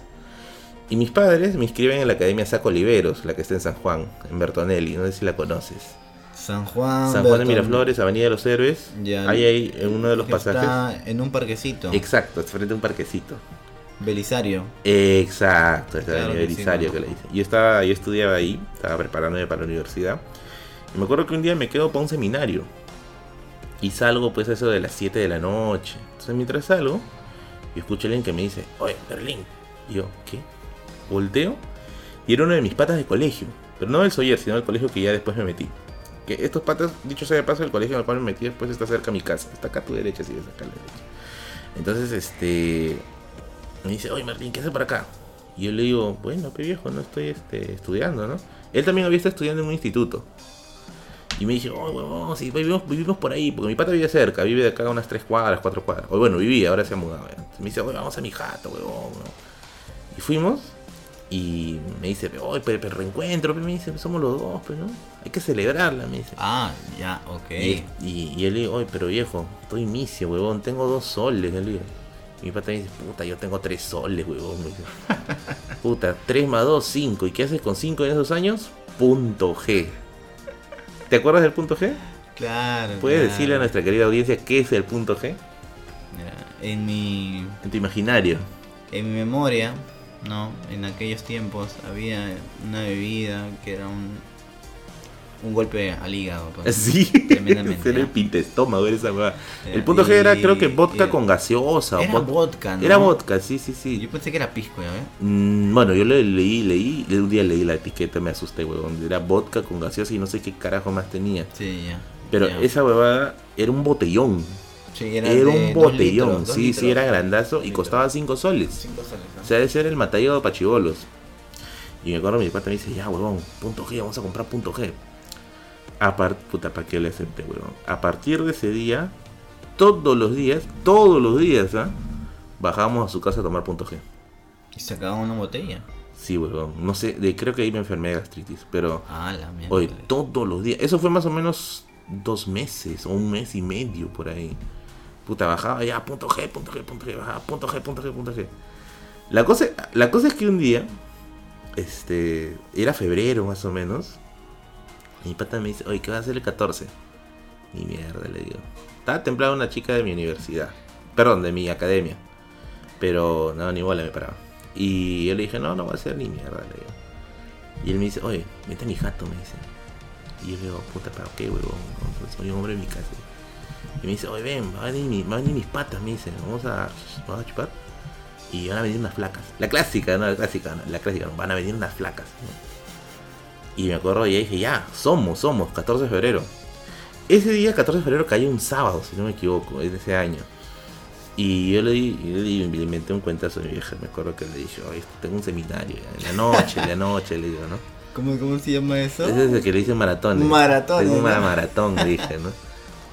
Y mis padres me inscriben en la Academia Saco Oliveros, la que está en San Juan, en Bertonelli, no sé si la conoces. San Juan. San Juan de Miraflores, Avenida de los Héroes. Ya. Ahí hay en uno de los pasajes. Está en un parquecito. Exacto, es frente a un parquecito. Belisario. Exacto, es Claro Avenida que sí, Belisario que le dice. Yo estaba, yo estudiaba ahí, estaba preparándome para la universidad. Y me acuerdo que un día me quedo para un seminario. Y salgo pues a eso de las 7 de la noche. Entonces mientras salgo, yo escucho a alguien que me dice, oye, Berlín. Y yo, ¿qué? Volteo. Y era uno de mis patas de colegio. Pero no del Soyer, sino del colegio que ya después me metí. Que estos patas, dicho sea de paso, el colegio en el cual me metí después está cerca de mi casa. Está acá a tu derecha, si ves acá a la derecha. Entonces, este... Me dice, oye Martín, ¿qué haces por acá? Y yo le digo, bueno, qué viejo, no estoy este, estudiando, ¿no? Él también había estado estudiando en un instituto. Y me dice, oh, huevón, sí, vivimos, vivimos por ahí, porque mi pata vive cerca, vive de acá a unas 3 cuadras, 4 cuadras. O bueno, vivía, ahora se ha mudado. Me dice, oye, vamos a mi jato, huevón. Y fuimos, y me dice, pero, pero reencuentro, pe", me dice, somos los dos, pero no, hay que celebrarla, me dice. Ah, ya, ok. Y, y, y él le digo, oye, pero viejo, estoy misio, huevón, tengo dos soles, le digo. Y mi pata me dice, puta, yo tengo tres soles, huevón. Me dice. [laughs] Puta, 3 más 2, 5. ¿Y qué haces con 5 en esos años? Punto G. ¿Te acuerdas del punto G? Claro. ¿Puedes claro. decirle a nuestra querida audiencia qué es el punto G? Mira, En mi, En tu imaginario. en mi memoria, ¿no? En aquellos tiempos había una bebida que era un, un golpe al hígado. pues. [laughs] Sí, Tremendamente, era el pintestómago, esa hueá. Era- El punto G era, creo que vodka con gaseosa. o Era vod- vodka, ¿no? Era vodka, sí, sí, sí. Yo pensé que era pisco, ¿ya ves? Mm, bueno, yo le leí, leí, un día leí la etiqueta, me asusté, huevón. Era vodka con gaseosa y no sé qué carajo más tenía. Sí, ya. Pero ya. esa huevada era un botellón. Sí, Era, de un botellón, litros, sí, sí, era grandazo y costaba 5 soles. Cinco soles, ¿no? O sea, ese era el matallado para chivolos. Y me acuerdo mi pata me dice, ya huevón, punto G, vamos a comprar punto G. Aparte, puta, ¿para qué le acepté, huevón? A partir de ese día, todos los días, todos los días, ¿ah? Bajábamos a su casa a tomar punto G. Y se acababa una botella. Sí, huevón. No sé, de- creo que ahí me enfermé de gastritis, pero... Ah, la mierda. Hoy, todos los días. Eso fue más o menos dos meses o un mes y medio por ahí. Puta, bajaba ya, punto G, punto G, punto G, bajaba, punto G, punto G, punto G. La cosa, la cosa es que un día, este, era febrero más o menos, y mi pata me dice, oye, ¿qué va a hacer el 14? Ni mierda, le digo. Estaba templada una chica de mi universidad, perdón, de mi academia, pero no, ni bola me paraba. Y yo le dije, no, no va a ser ni mierda, le digo. Y él me dice, oye, vete a mi jato, me dice. Y yo le digo, puta, ¿para qué, huevón? No, Soy un hombre de mi casa. Y me dice, oye, ven, va a venir, mi- va a venir mis patas, me dice, vamos a, vamos a chupar. Y van a venir unas flacas. La clásica, no, la clásica, no, la clásica, no, van a venir unas flacas. Y me acuerdo, y dije, ya, somos, somos, 14 de febrero. Ese día, 14 de febrero, cayó un sábado, si no me equivoco, en ese año. Y yo le le, le inventé un cuentazo a mi vieja, me acuerdo que le dije, oye, tengo un seminario, en la noche, en la noche, le digo, ¿no? ¿Cómo, cómo se llama eso? Ese es el que le dicen maratón. Maratón, Tengo un maratón, dije, ¿no?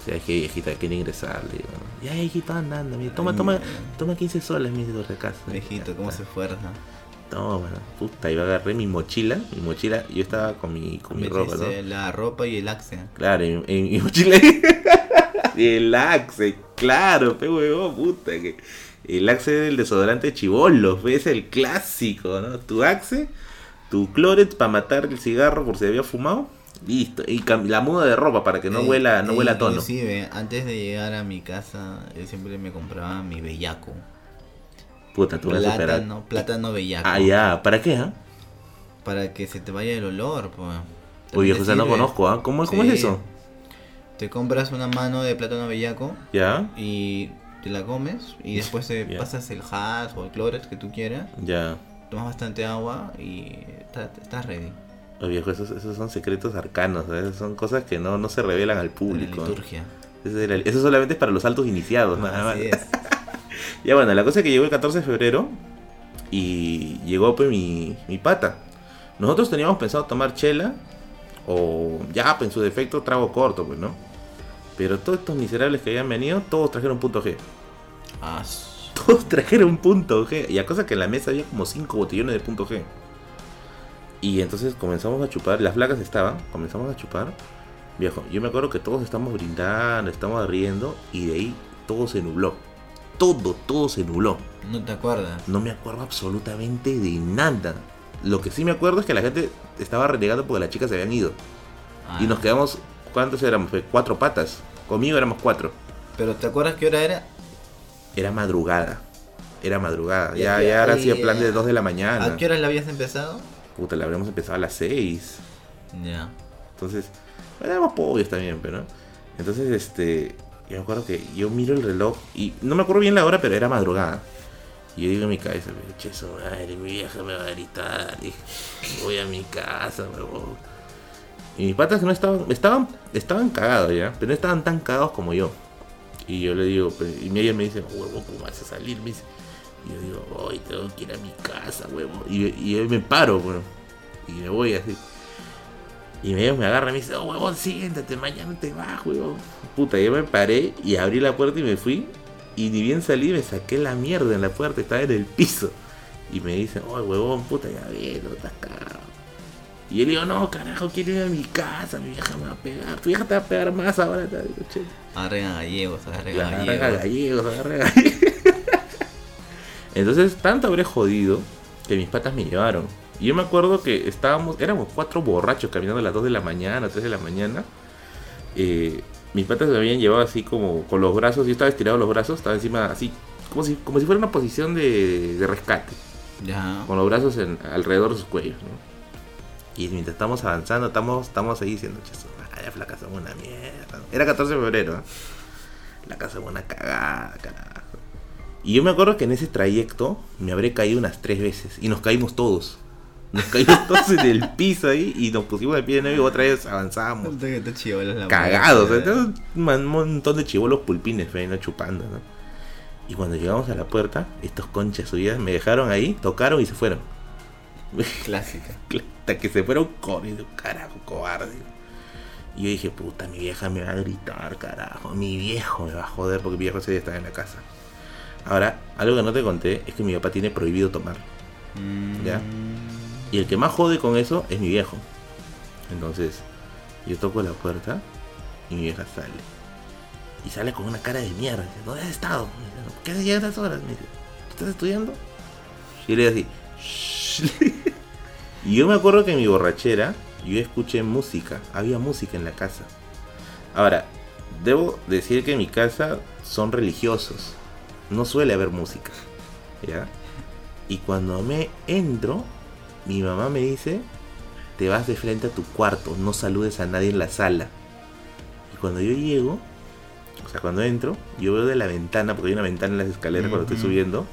O sea, es que viejita, quiere ingresar, le digo. Ya, hijito, anda, anda, mira, toma, toma, toma 15 soles, mi de casa. Viejito, ¿cómo se fuerza? Toma, puta, y agarré mi mochila, mi mochila, yo estaba con mi, con mi ropa, ¿no? La ropa y el axe. Claro, en, en mi mochila. [laughs] y el Axe, claro, pe huevón, puta. Que el Axe es el desodorante de chibolos, pe, es el clásico, ¿no? Tu Axe, tu Cloret para matar el cigarro por si había fumado. Listo. Y la muda de ropa para que no Eh, huela, no huela a tono. Inclusive, antes de llegar a mi casa, yo siempre me compraba mi bellaco. Puta, tú vas a. Plátano, plátano bellaco. Ah, ya, ¿para qué, ah? Para que se te vaya el olor, pues. Oye, José, no conozco, ¿ah? ¿Cómo, cómo es Sí. eso? Te compras una mano de plátano bellaco Ya, y te la comes y [laughs] después te Ya. pasas el hash o el cloret que tú quieras. ya. Tomas bastante agua y está- estás ready. Oye, viejo, esos, esos son secretos arcanos, ¿sabes? Son cosas que no, no se revelan al La público. ¿no? liturgia. Eso, solamente es para los altos iniciados, nada más. Así es. [laughs] Ya bueno, la cosa es que llegó el 14 de febrero y llegó pues mi, mi pata. Nosotros teníamos pensado tomar chela o ya, pues en su defecto trago corto, pues, ¿no? Pero todos estos miserables que habían venido, todos trajeron punto G. Ah, Todos [laughs] trajeron punto G. Y a cosa que en la mesa había como 5 botellones de punto G. Y entonces comenzamos a chupar, las placas estaban, comenzamos a chupar. Viejo, yo me acuerdo que todos estamos brindando, estamos riendo y de ahí todo se nubló. Todo, todo se nubló. no te acuerdas. No me acuerdo absolutamente de nada. Lo que sí me acuerdo es que la gente estaba renegando porque las chicas se habían ido. Y Ah, nos quedamos, ¿cuántos éramos? Fue Cuatro patas. Conmigo éramos cuatro. Pero ¿te acuerdas qué hora era? Era madrugada. Era madrugada. Ya, Ya, ya, ya ahora ahí, sí, a plan de. 2 de la mañana. ¿A qué hora la habías empezado? Puta, la habríamos empezado a las 6. Ya. Entonces, bueno, éramos pollos también, pero. Entonces, este. Yo me acuerdo que yo miro el reloj y no me acuerdo bien la hora, pero era madrugada. Y yo digo en mi cabeza, che, su madre, mi vieja me va a gritar. Y voy a mi casa, huevón. Y mis patas no estaban, estaban, estaban cagados ya, pero no estaban tan cagados como yo. Y yo le digo, pues, y ella me dice, huevo, ¿cómo vas a salir? Me dice. Y yo digo, hoy tengo que ir a mi casa, huevo. Y, y yo me paro, bueno, y me voy así. Y me, me agarra y me dice, oh, huevón, siéntate, mañana te vas, huevón. Puta, yo me paré y abrí la puerta y me fui. Y ni bien salí, me saqué la mierda en la puerta, estaba en el piso. Y me dice, oh, huevón, puta, ya ves, no estás cagado. Y yo le digo, no, carajo, quiero ir a mi casa, mi vieja me va a pegar. Tu vieja te va a pegar más ahora, te digo, che. Agarren a gallegos, agarren La a agarra gallegos. gallegos, agarra gallegos. [laughs] Entonces, tanto habré jodido que mis patas me llevaron. Y yo me acuerdo que estábamos, éramos cuatro borrachos caminando a las 2 de la mañana, 3 de la mañana. Eh, mis patas me habían llevado así como con los brazos, yo estaba estirado los brazos, estaba encima así, como si, como si fuera una posición de, de rescate, Ya. con los brazos en- alrededor de sus cuellos. ¿no? Y mientras estamos avanzando, estamos, estamos ahí diciendo, "Che, su madre, la casa es una mierda. Era 14 de febrero. ¿eh? La casa es una cagada, carajo. Y yo me acuerdo que en ese trayecto me habré caído unas tres veces. Y nos caímos todos. Nos caímos [laughs] todos en el piso ahí y nos pusimos de pie de nuevo y otra vez la Cagados. puerta. entonces, un montón de chivolos pulpines ¿no? chupando. ¿no? Y cuando llegamos a la puerta, estos conchas subidas me dejaron ahí, tocaron y se fueron. [laughs] Clásica. Hasta que se fueron corriendo, carajo, cobarde. Y yo dije, puta, mi vieja me va a gritar, carajo. Mi viejo me va a joder porque mi viejo día estaba en la casa. Ahora, algo que no te conté es que mi papá tiene prohibido tomar. Mm, Ya. Y el que más jode con eso es mi viejo. Entonces, yo toco la puerta y mi vieja sale. Y sale con una cara de mierda. Dice, ¿dónde has estado? Dice, ¿Qué haces a estas horas? Me dice, ¿estás estudiando? Y le digo así. [laughs] Y yo me acuerdo que en mi borrachera yo escuché música. Había música en la casa. Ahora, debo decir que en mi casa son religiosos. No suele haber música. ¿Ya? Y cuando me entro, mi mamá me dice, te vas de frente a tu cuarto, no saludes a nadie en la sala. Y cuando yo llego, o sea, cuando entro, yo veo de la ventana, porque hay una ventana en las escaleras cuando estoy subiendo,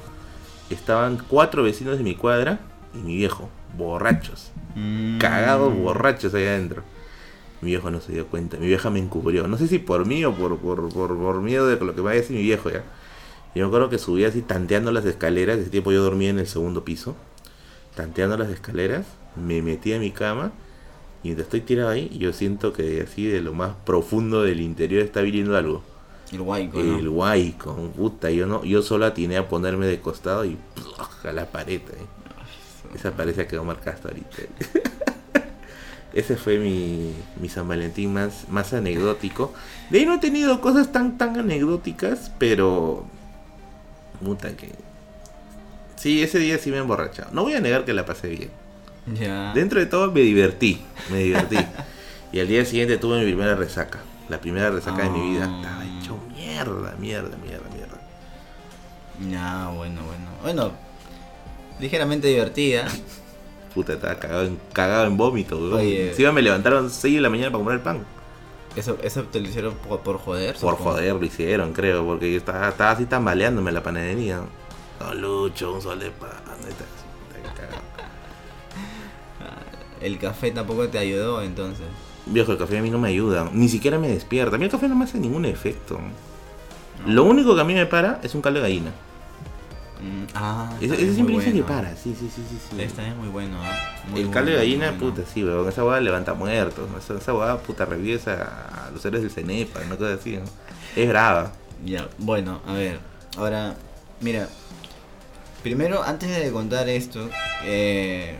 estaban cuatro vecinos de mi cuadra y mi viejo, borrachos, Mm. cagados borrachos ahí adentro. Mi viejo no se dio cuenta, mi vieja me encubrió. No sé si por mí o por, por, por, por miedo de lo que vaya a decir mi viejo ya. Yo me acuerdo que subí así tanteando las escaleras, ese tiempo yo dormía en el segundo piso, tanteando las escaleras, me metí a mi cama y mientras estoy tirado ahí, yo siento que así de lo más profundo del interior está viniendo algo. El guayco, ¿no? El guay con puta, yo no, yo solo atiné a ponerme de costado y ¡ploj! a la pared. eh. Esa pared se quedó marcada hasta ahorita. [laughs] Ese fue mi, mi San Valentín más, más anecdótico. De ahí no he tenido cosas tan tan anecdóticas, pero puta que sí, ese día sí me he emborrachado. No voy a negar que la pasé bien. Ya. Dentro de todo me divertí, me divertí. [laughs] y al día siguiente tuve mi primera resaca. La primera resaca de mi vida. Ah. Estaba hecho mierda, mierda, mierda, mierda. Ya, bueno, bueno. Bueno, ligeramente divertida. Puta, estaba cagado en, cagado en vómito, weón. Encima me levantaron 6 de la mañana para comprar el pan. ¿Eso, eso te lo hicieron por, por joder? Por supongo? joder lo hicieron, creo, porque yo estaba, estaba así tambaleándome en la panadería. No, Lucho, un sol de pan. [laughs] El café tampoco te ayudó entonces. Viejo, el café a mí no me ayuda. Ni siquiera me despierta. A mí el café no me hace ningún efecto. Lo único que a mí me para es un caldo de gallina. Mm, ah, bien, siempre muy dice que bueno. para, sí, sí, sí, sí. sí. Bien muy bueno. Muy el bueno, caldo de gallina, bueno. puta, sí, weón. Esa hueá levanta muertos. Esa, esa hueá, puta, revive a, a los héroes del Cenepa, una cosa así, ¿no? Es brava. Ya, bueno, a ver. Ahora, mira. Primero, antes de contar esto, eh,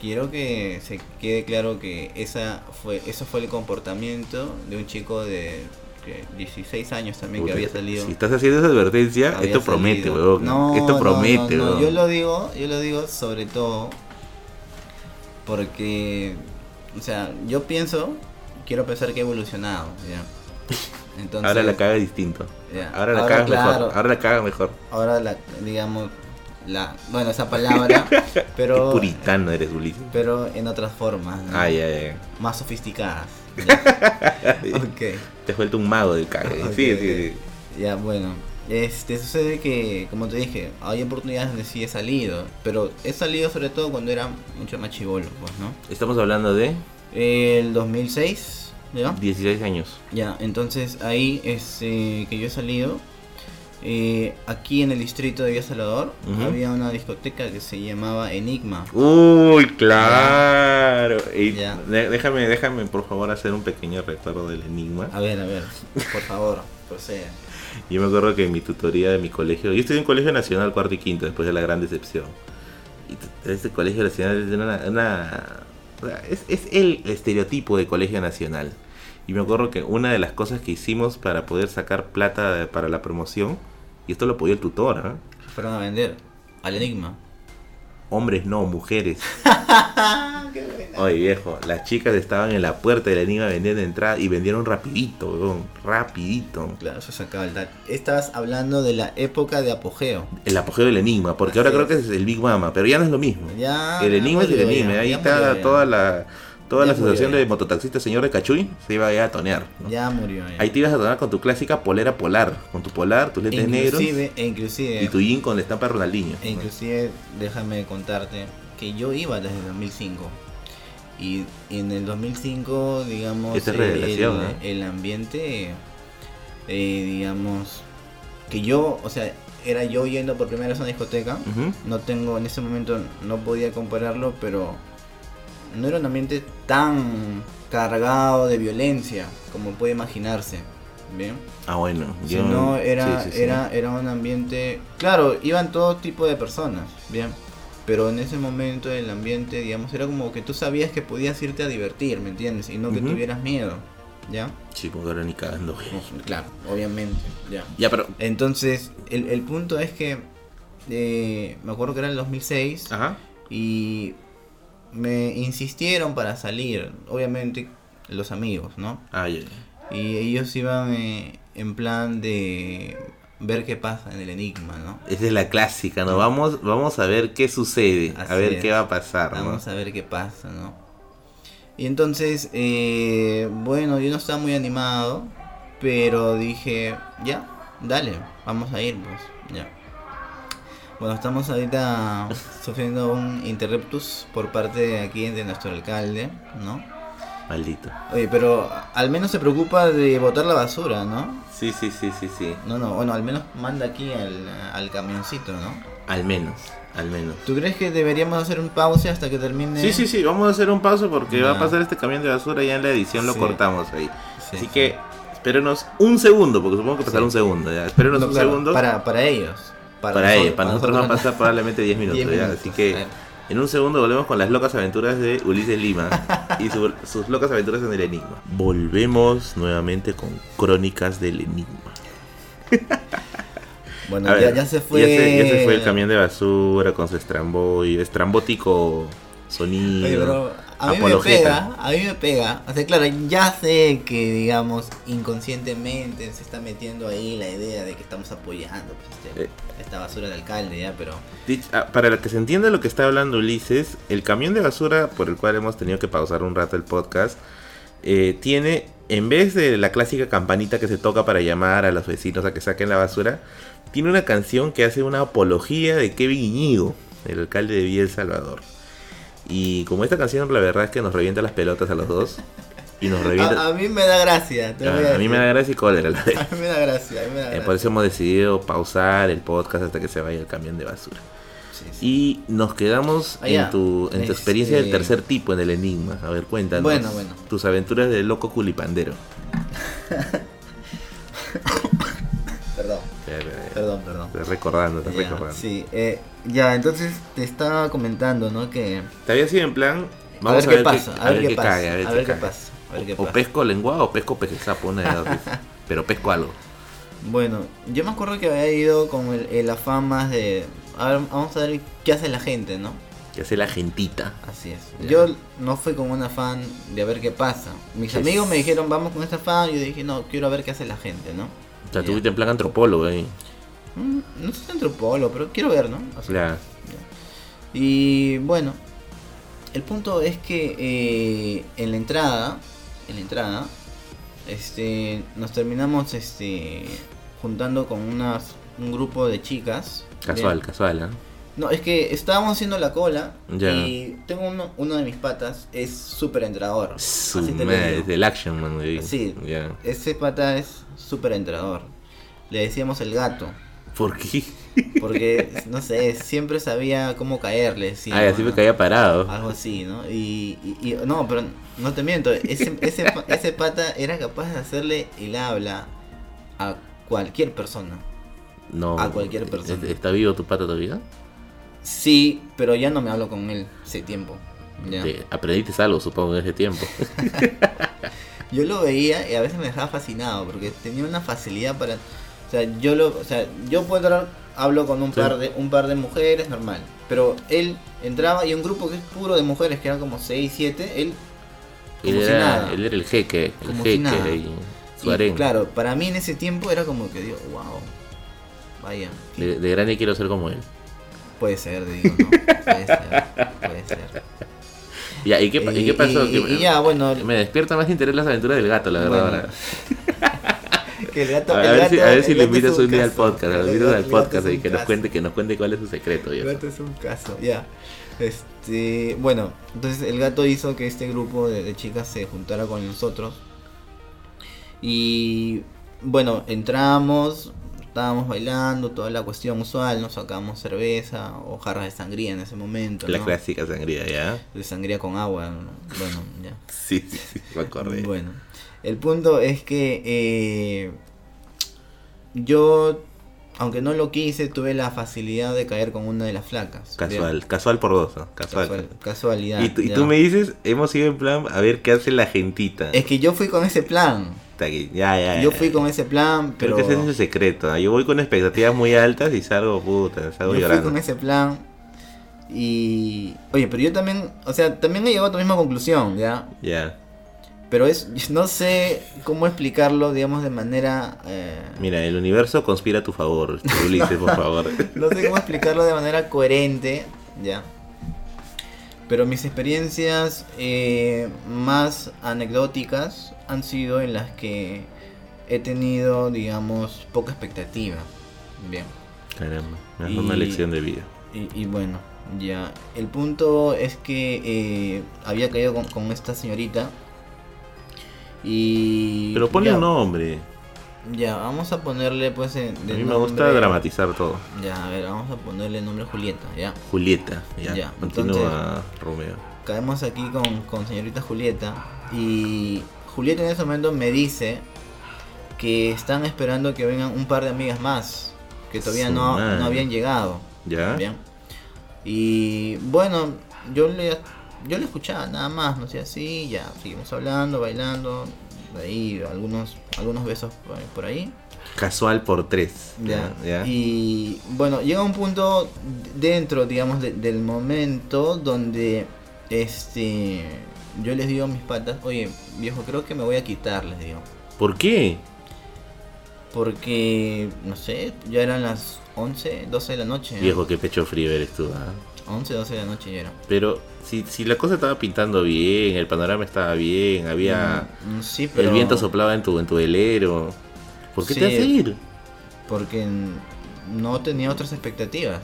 quiero que se quede claro que esa fue, eso fue el comportamiento de un chico de que 16 años también que había salido. Si estás haciendo esa advertencia, esto promete, weón. No, esto promete, no, no, weón. Yo lo digo, yo lo digo sobre todo porque, o sea, yo pienso, quiero pensar que he evolucionado, ¿ya? Entonces, Ahora la caga distinto. ya, Ahora la ahora, caga claro, mejor. Ahora la caga mejor. ahora la, digamos, la, bueno, esa palabra, [laughs] pero, Qué puritano eres, Ulises. pero en otras formas, ¿no? Ay. más sofisticadas. [laughs] Ok. Te has vuelto un mago del cague. [laughs] Ok, Sí, sí, sí. Ya, bueno. Este, sucede que, como te dije, hay oportunidades donde sí he salido, pero he salido sobre todo cuando era mucho más chivolo, pues, ¿no? Estamos hablando de El 2006, ¿ya? 16 años. Ya, entonces ahí es eh, que yo he salido. Eh, aquí en el distrito de Villa Salvador había una discoteca que se llamaba Enigma. Uy, claro. Y déjame, déjame por favor hacer un pequeño recuerdo del enigma. A ver, a ver, por favor, proceda. [laughs] Yo me acuerdo que en mi tutoría de mi colegio, yo estudié en colegio nacional cuarto y quinto después de la gran decepción. Y este colegio nacional es una, es, es el estereotipo de colegio nacional. Y me acuerdo que una de las cosas que hicimos para poder sacar plata para la promoción, y esto lo apoyó el tutor, ¿ah? Fueron a vender al Enigma. hombres no, mujeres. [laughs] Oye viejo, las chicas estaban en la puerta de la enigma vendiendo entrada y vendieron rapidito, weón, rapidito. Claro, eso se acaba el tal. Estás hablando de la época de apogeo. El apogeo del enigma, porque ahora creo que es el Big Mama, pero ya no es lo mismo. Ya, el enigma es el enigma, ahí está toda la toda Ya la asociación de mototaxistas señor de Cachuy, se iba a, tonear. ¿no? Ya murió. ya. Ahí te ibas a tonear con tu clásica polera polar, con tu polar, tus lentes negros inclusive, e inclusive, y tu jean con la estampa de Ronaldinho. e inclusive, déjame contarte que yo iba desde el 2005. Y en el 2005, digamos, Esta es el- el, ¿eh? el ambiente, eh, digamos, que yo, o sea, era yo yendo por primera vez a una discoteca. No tengo, en ese momento no podía compararlo, pero no era un ambiente tan cargado de violencia como puede imaginarse. Bien. Ah, bueno. yo- Sino era, sí, sí, sí. era, era un ambiente. Claro, iban todo tipo de personas, bien. Pero en ese momento el ambiente, digamos, era como que tú sabías que podías irte a divertir, ¿me entiendes? Y no que tuvieras miedo, ¿ya? Sí, porque ahora ni cagando. claro, obviamente, ya. Ya, pero. Entonces, el, el punto es que eh, me acuerdo que era el 2006 Ajá. y me insistieron para salir, obviamente los amigos, ¿no? Ah, ya, ya. Y ellos iban eh, en plan de ver qué pasa en el enigma, ¿no? Esa es la clásica, ¿no? Vamos, vamos a ver qué sucede, a ver es. qué va a pasar, ¿no? Vamos a ver qué pasa, ¿no? Y entonces, eh, bueno, yo no estaba muy animado, pero dije, ya, dale, vamos a ir, pues, ya. Bueno, estamos ahorita sufriendo un interruptus por parte de aquí de nuestro alcalde, ¿no? Maldito. Oye, pero al menos se preocupa de botar la basura, ¿no? Sí, sí, sí, sí, sí. No, no, bueno, al menos manda aquí al, al camioncito, ¿no? Al menos, al menos. ¿Tú crees que deberíamos hacer un pause hasta que termine? Sí, sí, sí, vamos a hacer un paso porque va a pasar este camión de basura ya en la edición lo cortamos ahí. Sí, Así sí. que espérenos un segundo, porque supongo que pasará un segundo ya. Espérenos No, un claro, segundo. Para, para ellos. Para, ellos, para nosotros va a pasar probablemente 10 minutos, 10 ya. minutos, Así que en un segundo volvemos con las locas aventuras de Ulises Lima [laughs] y su- sus locas aventuras en el Enigma. Volvemos nuevamente con Crónicas del Enigma. [laughs] Bueno, ya, se fue. Ya se, ya se fue el camión de basura con su estramboy, estrambótico sonido. Oye, a mí me pega, a mí me pega. O sea, claro, ya sé que, digamos, inconscientemente se está metiendo ahí la idea de que estamos apoyando pues, este- Eh. esta basura del alcalde, ya, pero. Ah, Para que se entienda lo que está hablando Ulises, el camión de basura por el cual hemos tenido que pausar un rato el podcast, eh, tiene, en vez de la clásica campanita que se toca para llamar a los vecinos a que saquen la basura, tiene una canción que hace una apología de Kevin Iñigo, el alcalde de Villa El Salvador. Y como esta canción la verdad es que nos revienta las pelotas a los dos. Y nos revienta... A, a mí me da gracia. te voy a, a mí me da gracia y cólera la vez. [laughs] A mí me da gracia, a mí me da Eh, por eso hemos decidido pausar el podcast hasta que se vaya el camión de basura. Sí, sí. Y nos quedamos Ah, en tu, en tu Este- experiencia del tercer tipo en el enigma. A ver, cuéntanos. Bueno, bueno. Tus aventuras de loco culipandero. [laughs] perdón, perdón. Estás recordando, estás Ya, recordando. sí, eh, ya, entonces te estaba comentando, ¿no? Que. Te había sido en plan. a Vamos ver qué pasa, a ver qué pasa. a ver qué pasa. A ver qué O pasa. pesco lenguado o pesco peje sapo, una de dos. [laughs] Pero pesco algo. Bueno, yo me acuerdo que había ido con el, el afán más de. A ver, vamos a ver qué hace la gente, ¿no? Que hace la gentita. Así es. Ya. Yo no fui con un afán de a ver qué pasa. Mis amigos me dijeron, vamos con este afán. Yo dije, no, quiero ver qué hace la gente, ¿no? O sea, fuiste en plan antropólogo ahí. No soy antropólogo, pero quiero ver, ¿no? Ya. Y bueno, el punto es que eh, en la entrada, en la entrada, este, nos terminamos este, juntando con unas, un grupo de chicas. Casual, casual, ¿eh? No, es que estábamos haciendo la cola y tengo uno, uno de mis patas, es súper entrador. Su Así te es del action, man. Sí. Ese pata es súper entrador. Le decíamos el gato. ¿Por qué? Porque, no sé, siempre sabía cómo caerle. sí, ¿no? me caía parado. Algo así, ¿no? Y, y- y- no, pero no te miento, ese, ese, ese pata era capaz de hacerle el habla a cualquier persona. No. a cualquier persona. ¿Está vivo tu pato todavía? Sí, pero ya no me hablo con él hace tiempo. ya. Te- aprendiste algo, supongo, en ese tiempo. [laughs] Yo lo veía y a veces me dejaba fascinado porque tenía una facilidad para... O sea, yo lo, o sea, yo puedo entrar, hablo con un Sí. par de un par de mujeres normal, pero él entraba y un grupo que es puro de mujeres, que eran como 6, 7, él Él Como si era, nada. él era el jeque, el Como si jeque nada. ahí, su Y, claro, para mí en ese tiempo era como que digo, wow, vaya, De, de grande quiero ser como él. puede ser, digo, ¿no? Puede ser, puede ser. Ya, ¿y qué, y qué pasó? Y, Que y ya, bueno, me despierta más interés las aventuras del gato, la verdad. Bueno. [laughs] ahora. que el gato, A, el ver si, a ver si lo invitas un día al podcast, lo El invitas gato- al podcast y que nos cuente, que nos cuente cuál es su secreto. El gato es un caso, ya. Este, bueno, entonces el gato hizo que este grupo de, de chicas se juntara con nosotros. Y bueno, entramos, estábamos bailando, toda la cuestión usual, nos sacamos cerveza o jarras de sangría en ese momento. La ¿no? clásica sangría, ¿ya? De sangría con agua, ¿no? bueno, ya. [laughs] Sí, sí, sí, me acordé. Bueno, el punto es que eh, yo, aunque no lo quise, tuve la facilidad de caer con una de las flacas. Casual, casual por dos, ¿no? Casual. Casual- casualidad. Y, tú- y tú me dices, hemos ido en plan a ver qué hace la gentita. Es que yo fui con ese plan. Aquí, Ya, ya, ya, Yo fui con ese plan, Creo pero. que ese es el secreto. Yo voy con expectativas muy altas y salgo puta, salgo Yo fui llorando. con ese plan. Y. Oye, pero yo también. O sea, también he llegado a tu misma conclusión, ¿ya? Ya. Pero es. No sé cómo explicarlo, digamos, de manera. eh, Mira, el universo conspira a tu favor, Ulises, por [laughs] favor. No sé cómo explicarlo de manera coherente, ya. Pero mis experiencias eh, más anecdóticas han sido en las que he tenido, digamos, poca expectativa. Bien. Caramba, me una lección de vida. Y, y bueno, ya. El punto es que eh, había caído con, con esta señorita. Y. Pero ponle ya, un nombre. Ya, vamos a ponerle pues. eh, A de mí me gusta nombre- dramatizar todo. Ya, a ver, vamos a ponerle nombre Julieta, ya. Julieta, ya. Ya, Continúa, Romeo. Caemos aquí con, con señorita Julieta. Y Julieta en ese momento me dice que están esperando que vengan un par de amigas más. Que todavía no, no habían llegado. ¿Ya? Bien. Y bueno, yo le, yo le escuchaba nada más, no sé, así, ya, seguimos hablando, bailando, ahí algunos, algunos besos por, ahí. Casual por tres. Ya. Ya. Y bueno, llega un punto dentro, digamos, de- del momento donde este yo les digo a mis patas, oye, viejo, creo que me voy a quitar, les digo. ¿Por qué? Porque, no sé, ya eran las 11, 12 de la noche. ¿no? Viejo, qué pecho frío eres tú. ¿ah? 11, 12 de la noche ya era. Pero si, si la cosa estaba pintando bien, el panorama estaba bien, había... Mm, sí, pero El viento soplaba en tu, en tu velero. ¿Por qué Sí. te hace ir? porque no tenía otras expectativas.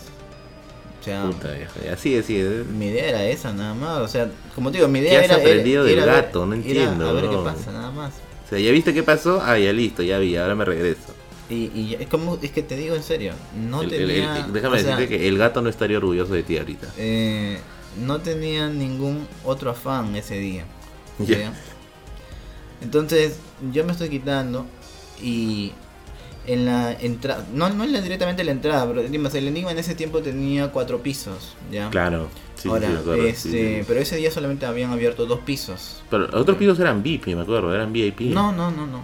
O sea, Puta viejo, ya sigue, sigue. mi idea era esa nada más. O sea, como te digo, mi ¿Qué idea has era. era- aprendido del gato? No entiendo, a ver qué pasa, nada más. O sea, ¿ya viste qué pasó? Ah, ya listo, ya vi, ahora me regreso. Y, y es como, es que te digo en serio, no El- el- el- tenía. déjame sea, decirte que el gato no estaría orgulloso de ti ahorita. eh, no tenía ningún otro afán ese día. ¿ya? Entonces, yo me estoy quitando y en la entrada, no, no en la, directamente en la entrada, pero el enigma en ese tiempo tenía cuatro pisos, ¿ya? Claro. Sí, Ahora, sí, acuerdo, este, sí, sí. pero ese día solamente habían abierto dos pisos. Pero los otros pisos eran VIP, me acuerdo, eran VIP. No, no, no, no.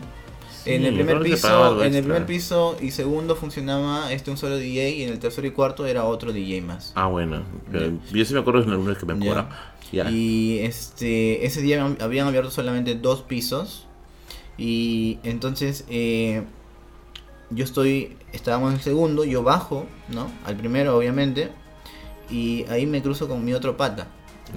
Sí, en el me primer piso, en el primer piso y segundo funcionaba este un solo DJ y en el tercero y cuarto era otro DJ más. Ah, bueno. Yo sí me acuerdo de algunas que me acuerdo. Y este ese día habían- habían abierto solamente dos pisos y entonces eh, yo estoy estábamos en el segundo, yo bajo, ¿no? Al primero obviamente y ahí me cruzo con mi otro pata.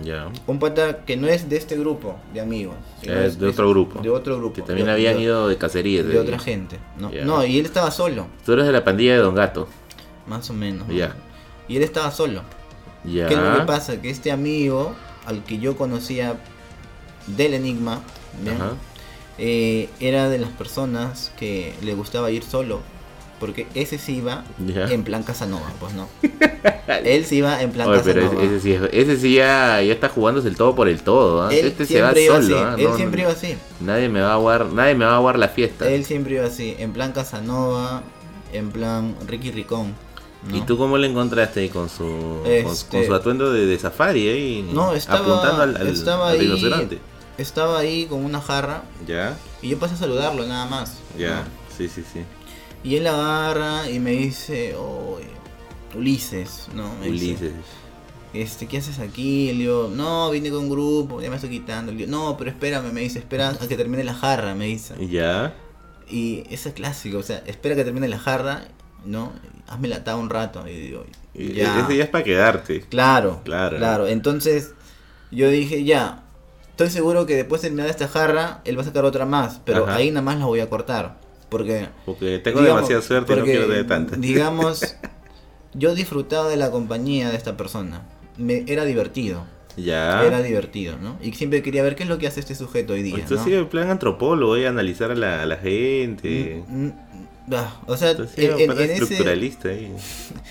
Ya. Un pata que no es de este grupo de amigos. sino Es de otro grupo. De otro grupo. Que también de- habían de- ido de cacería. de otra gente. No, no, y él estaba solo, Tú eres de la pandilla de Don Gato. más o menos. ¿no? Ya. Y él estaba solo. Ya. ¿Qué es lo que pasa? Que este amigo, al que yo conocía del Enigma. Eh, era de las personas que le gustaba ir solo. Porque ese sí iba en plan Casanova, pues no. [laughs] él sí iba en plan Oye, pero Casanova. ese, ese sí, es- ese sí ya, ya está jugándose el todo por el todo. ¿ah? Él Este se va solo. ¿ah? Él No, siempre no- iba así. Nadie me va a aguar, nadie me va a aguar la fiesta. Él siempre iba así. En plan Casanova, en plan Ricky Ricón. ¿no? ¿Y tú cómo le encontraste ahí con su, con- Este- con, su atuendo de, de safari ahí? No, estaba, apuntando al, al- estaba al ahí. Estaba ahí con una jarra Ya, y yo pasé a saludarlo nada más. ya, sí, sí, sí. Y él agarra y me dice, oh, Ulises, ¿no? Me dice, Ulises. este, ¿qué haces aquí? Le digo, no, vine con un grupo, ya me estoy quitando. Le digo, no, pero espérame, me dice, espera a que termine la jarra, me dice. Ya, Y eso es clásico, o sea, espera que termine la jarra, ¿no? Hazme la un rato. Y digo, ya. ese ya es para quedarte. Claro, Claro. claro. Entonces yo dije, ya, estoy seguro que después de terminar esta jarra, él va a sacar otra más, pero Ajá. ahí nada más la voy a cortar. Porque, Porque tengo digamos, demasiada suerte y no quiero tener tanta. Digamos, [laughs] yo disfrutaba de la compañía de esta persona. Me, era divertido, ya. era divertido, ¿no? Y siempre quería ver qué es lo que hace este sujeto hoy día, Esto ¿no? sí en plan antropólogo, a analizar a la, a la gente. Mm, mm, ah, o sea, Esto sí en, ese- estructuralista ahí.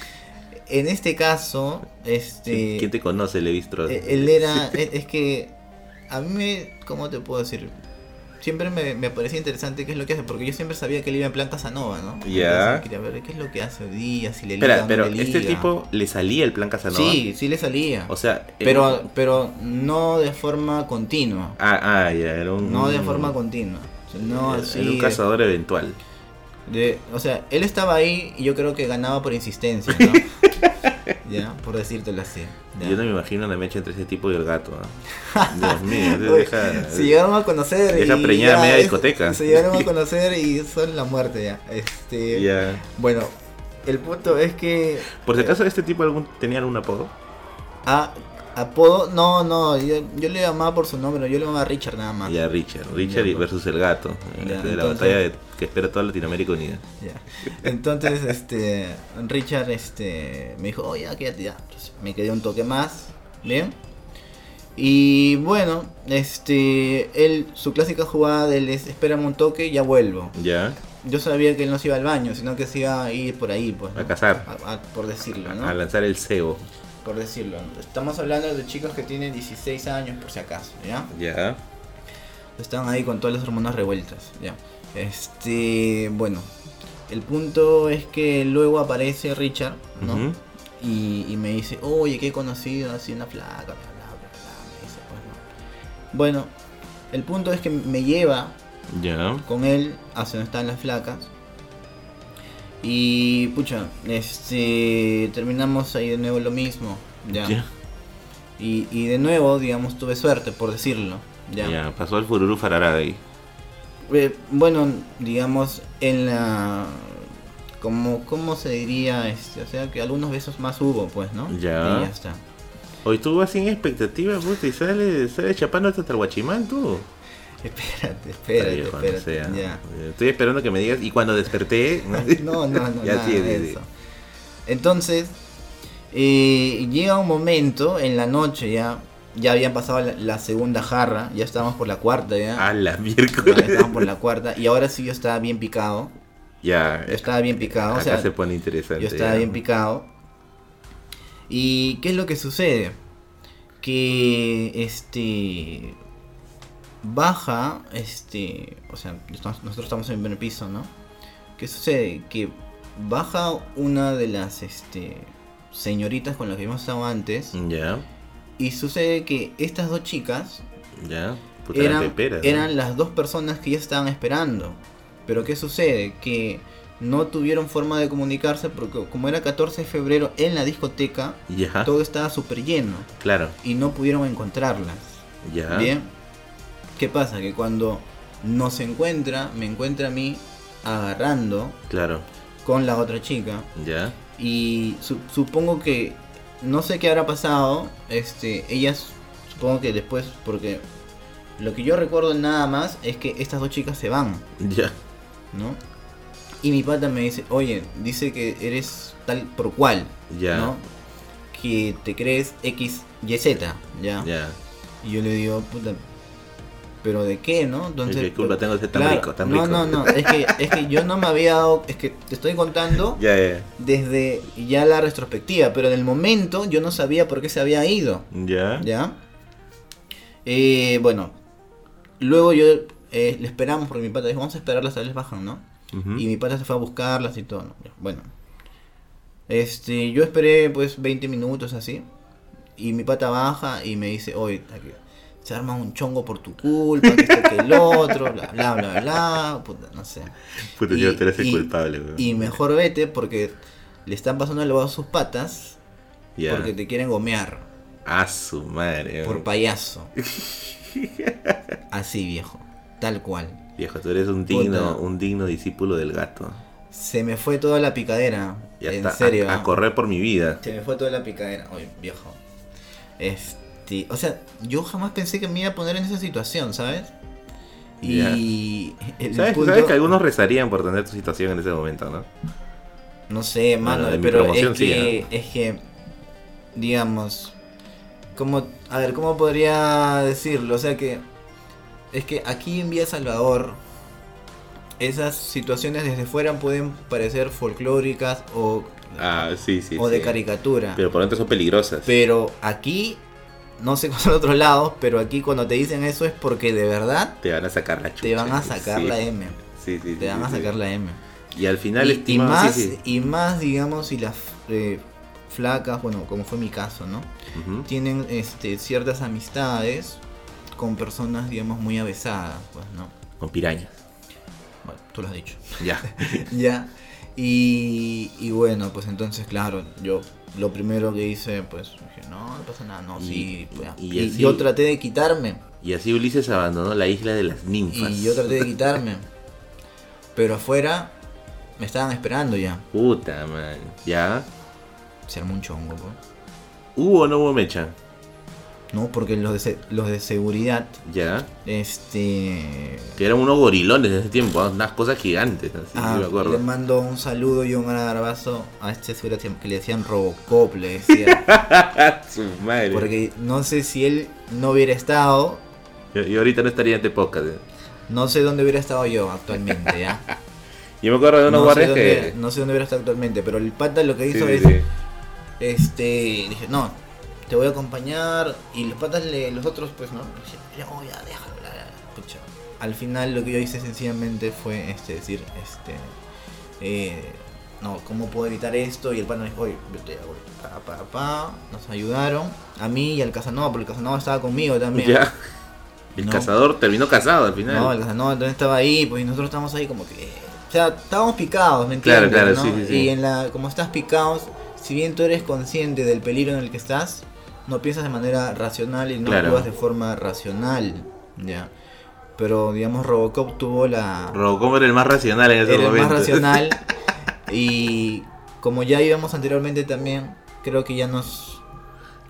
[laughs] en este caso, este... ¿Quién te conoce, Levistro? Eh, Él era, es, [laughs] es que a mí, me, ¿cómo te puedo decir? Siempre me, me parecía interesante qué es lo que hace, porque yo siempre sabía que él iba en plan Casanova, ¿no? Ya. Entonces, quería ver qué es lo que hace hoy día, si le liga Espera, no pero le este liga. tipo le salía el plan Casanova. Sí, sí le salía. O sea, pero, un- pero no de forma continua. Ah, ah, ya, era un. No de forma continua. No era- así. era un de- cazador eventual. de- o sea, él estaba ahí y yo creo que ganaba por insistencia, ¿no? [laughs] ya, por decírtelo así. ya. Yo no me imagino una mecha entre ese tipo y el gato. ¿ah? [laughs] Dios mío, Uy, deja. se llegaron a conocer deja y preñada ya, media es- discoteca. Se llegaron a conocer y son la muerte ya. Este, bueno, el punto es que Por si acaso, este tipo algún, tenía algún apodo. ah, Apodo, no, no, yo, yo le llamaba por su nombre, yo le llamaba Richard nada más. Ya, Richard. Richard y versus el gato. Ya, de la batalla de- que espera toda Latinoamérica unida. Ya. Entonces, este, Richard, este, me dijo, oh, ya, quédate ya. Entonces, me quedé un toque más, ¿bien? Y bueno, este, él, su clásica jugada del es, espérame un toque, ya vuelvo. Ya, Yo sabía que él no se iba al baño, sino que se iba a ir por ahí, pues. ¿no? a cazar. A- a- por decirlo, ¿no? A lanzar el cebo. Por decirlo. Estamos hablando de chicos que tienen 16 años, por si acaso, ¿ya? Ya. Estaban ahí con todas las hormonas revueltas, ya. Este, bueno, el punto es que luego aparece Richard, ¿no? Y, y me dice, oye, que he conocido así una flaca, bla, bla, bla, bla, me dice, pues, ¿no? Bueno, el punto es que me lleva Ya. con él hacia donde están las flacas. Y pucha, este terminamos ahí de nuevo lo mismo. Ya. Ya. Y, y de nuevo, digamos, tuve suerte, por decirlo. Ya. Ya. Pasó el fururu farará de ahí. Eh, bueno, digamos, en la. Como, ¿Cómo se diría? Este, o sea, que algunos besos más hubo, pues, ¿no? Ya. Y ya está. Hoy tú vas sin expectativa, puta, y sale, sale chapando hasta el guachimán, tú. [laughs] Espérate, espérate, espérate. sea. ya. Estoy esperando que me digas, y cuando desperté... No, [laughs] no, no, [laughs] Ya, nada sí, de eso. Entonces, eh, llega un momento en la noche ya, ya habían pasado la, la segunda jarra, ya estábamos por la cuarta ya. A la Ya miércoles. estábamos por la cuarta y ahora sí yo estaba bien picado. Ya, Yo estaba bien picado, o acá sea, se pone interesante. yo estaba ya. bien picado. ¿Y qué es lo que sucede? Que este baja, este, o sea, nosotros estamos en el primer piso, ¿no? ¿Qué sucede? Que baja una de las este señoritas con las que hemos estado antes Ya, y sucede que estas dos chicas ya. Eran eran, peperas, ¿no? eran las dos personas que ya estaban esperando. Pero ¿qué sucede? Que no tuvieron forma de comunicarse porque como era 14 de febrero en la discoteca, todo estaba súper lleno claro. y no pudieron encontrarlas. Ya. Bien. ¿Qué pasa? Que cuando no se encuentra, me encuentra a mí agarrando Claro. con la otra chica Ya. y su- supongo que no sé qué habrá pasado, este, ellas supongo que después porque lo que yo recuerdo nada más es que estas dos chicas se van, Ya. ¿no? Y mi pata me dice, oye, dice que eres tal por cual, Ya. ¿no? Que te crees X, Y, Z, ¿ya? Ya. Y yo le digo, puta, ¿pero de qué, no? Entonces, ¿Qué culpa tengo de ser tan claro, rico? Tan no, rico. no, no, es que, es que yo no me había dado, es que te estoy contando [laughs] Ya, ya. desde ya la retrospectiva, pero en el momento yo no sabía por qué se había ido, Ya. ¿ya? Eh, bueno, luego yo eh, le esperamos porque mi pata dijo, vamos a esperarlas a ver les bajan, ¿no? Y mi pata se fue a buscarlas y todo, ¿no? Bueno, este, yo esperé pues 20 minutos así, y mi pata baja y me dice, oye, aquí se arma un chongo por tu culpa, que esto que el otro, bla, bla, bla, bla, puta, no sé. Puta, Y- yo te y- culpable, weón. Y mejor vete porque le están pasando el lavado a sus patas porque te quieren gomear A su madre, por payaso. Así viejo, tal cual. Viejo, tú eres un digno, Puta. un digno discípulo del gato. Se me fue toda la picadera. Ya en está. a- serio. A, ¿ah? correr por mi vida. Se me fue toda la picadera. Oye, viejo. Este, o sea, yo jamás pensé que me iba a poner en esa situación, ¿sabes? Y ¿Sabes, punto- sabes que algunos rezarían por tener tu situación en ese momento, ¿no? No sé, mano, Bueno, pero es sí, que, es que, digamos, como, a ver, ¿cómo podría decirlo? O sea que, es que aquí en Vía Salvador, esas situaciones desde fuera pueden parecer folclóricas o, Ah, sí, sí. o de caricatura. Pero por dentro son peligrosas. Pero aquí, no sé [laughs] con otros lados, pero aquí cuando te dicen eso es porque de verdad Te van a sacar la chucha. te van a sacar sí. la M. Sí, sí, Te van a sacar la M. Y al final, y, y estimado, más, sí, sí. y más, digamos, si las eh, flacas, bueno, como fue mi caso, ¿no? Tienen este, ciertas amistades con personas, digamos, muy avesadas, pues, ¿no? Con pirañas. Bueno, tú lo has dicho. Ya. [laughs] ya. Y, y bueno, pues entonces, claro, yo lo primero que hice, pues, dije, no, no pasa nada, no, Y- sí. pues, y y así- yo traté de quitarme. Y así Ulises abandonó la isla de las ninfas. Y yo traté de quitarme. Pero afuera me estaban esperando ya. Puta, man. ¿Ya? Se armó un chongo, pues. ¿Hubo o no hubo mecha? ¿No? Porque los de, los de seguridad, Ya. este... Que eran unos gorilones en ese tiempo, ¿ah? unas cosas gigantes, así, Ah, me acuerdo. le mando un saludo y un abrazo a este seguridad que le decían Robocop, le decía. [laughs] Su madre. Porque no sé si él no hubiera estado, yo ahorita no estaría en este podcast. ¿eh? no sé dónde hubiera estado yo actualmente, ¿ya? [laughs] Yo me acuerdo de unos no, sé guardias dónde, que. no sé dónde hubiera estado actualmente, pero el pata lo que hizo sí, es, sí. este, dije, no, te voy a acompañar, y los patas, le, los otros, pues, no, decían, oh, ya, déjalo, bla, bla, pucha. Al final lo que yo hice sencillamente fue, este, decir, este, eh, no, ¿cómo puedo evitar esto? Y el pata me dijo, oye, yo te hago, pa, pa, pa, nos ayudaron, a mí y al Casanova, porque el Casanova estaba conmigo también. Ya. [laughs] El No. cazador terminó casado al final. No, el Casanova también estaba ahí, pues y nosotros estábamos ahí como que. O sea, estábamos picados, ¿me entiendes? Claro, claro, no? sí, sí, sí. Y en la, como estás picados, si bien tú eres consciente del peligro en el que estás, no piensas de manera racional y no Claro. actúas de forma racional, ya. Pero digamos Robocop tuvo la Robocop era el más racional en ese era el momento. más racional [laughs] y como ya íbamos anteriormente también, creo que ya nos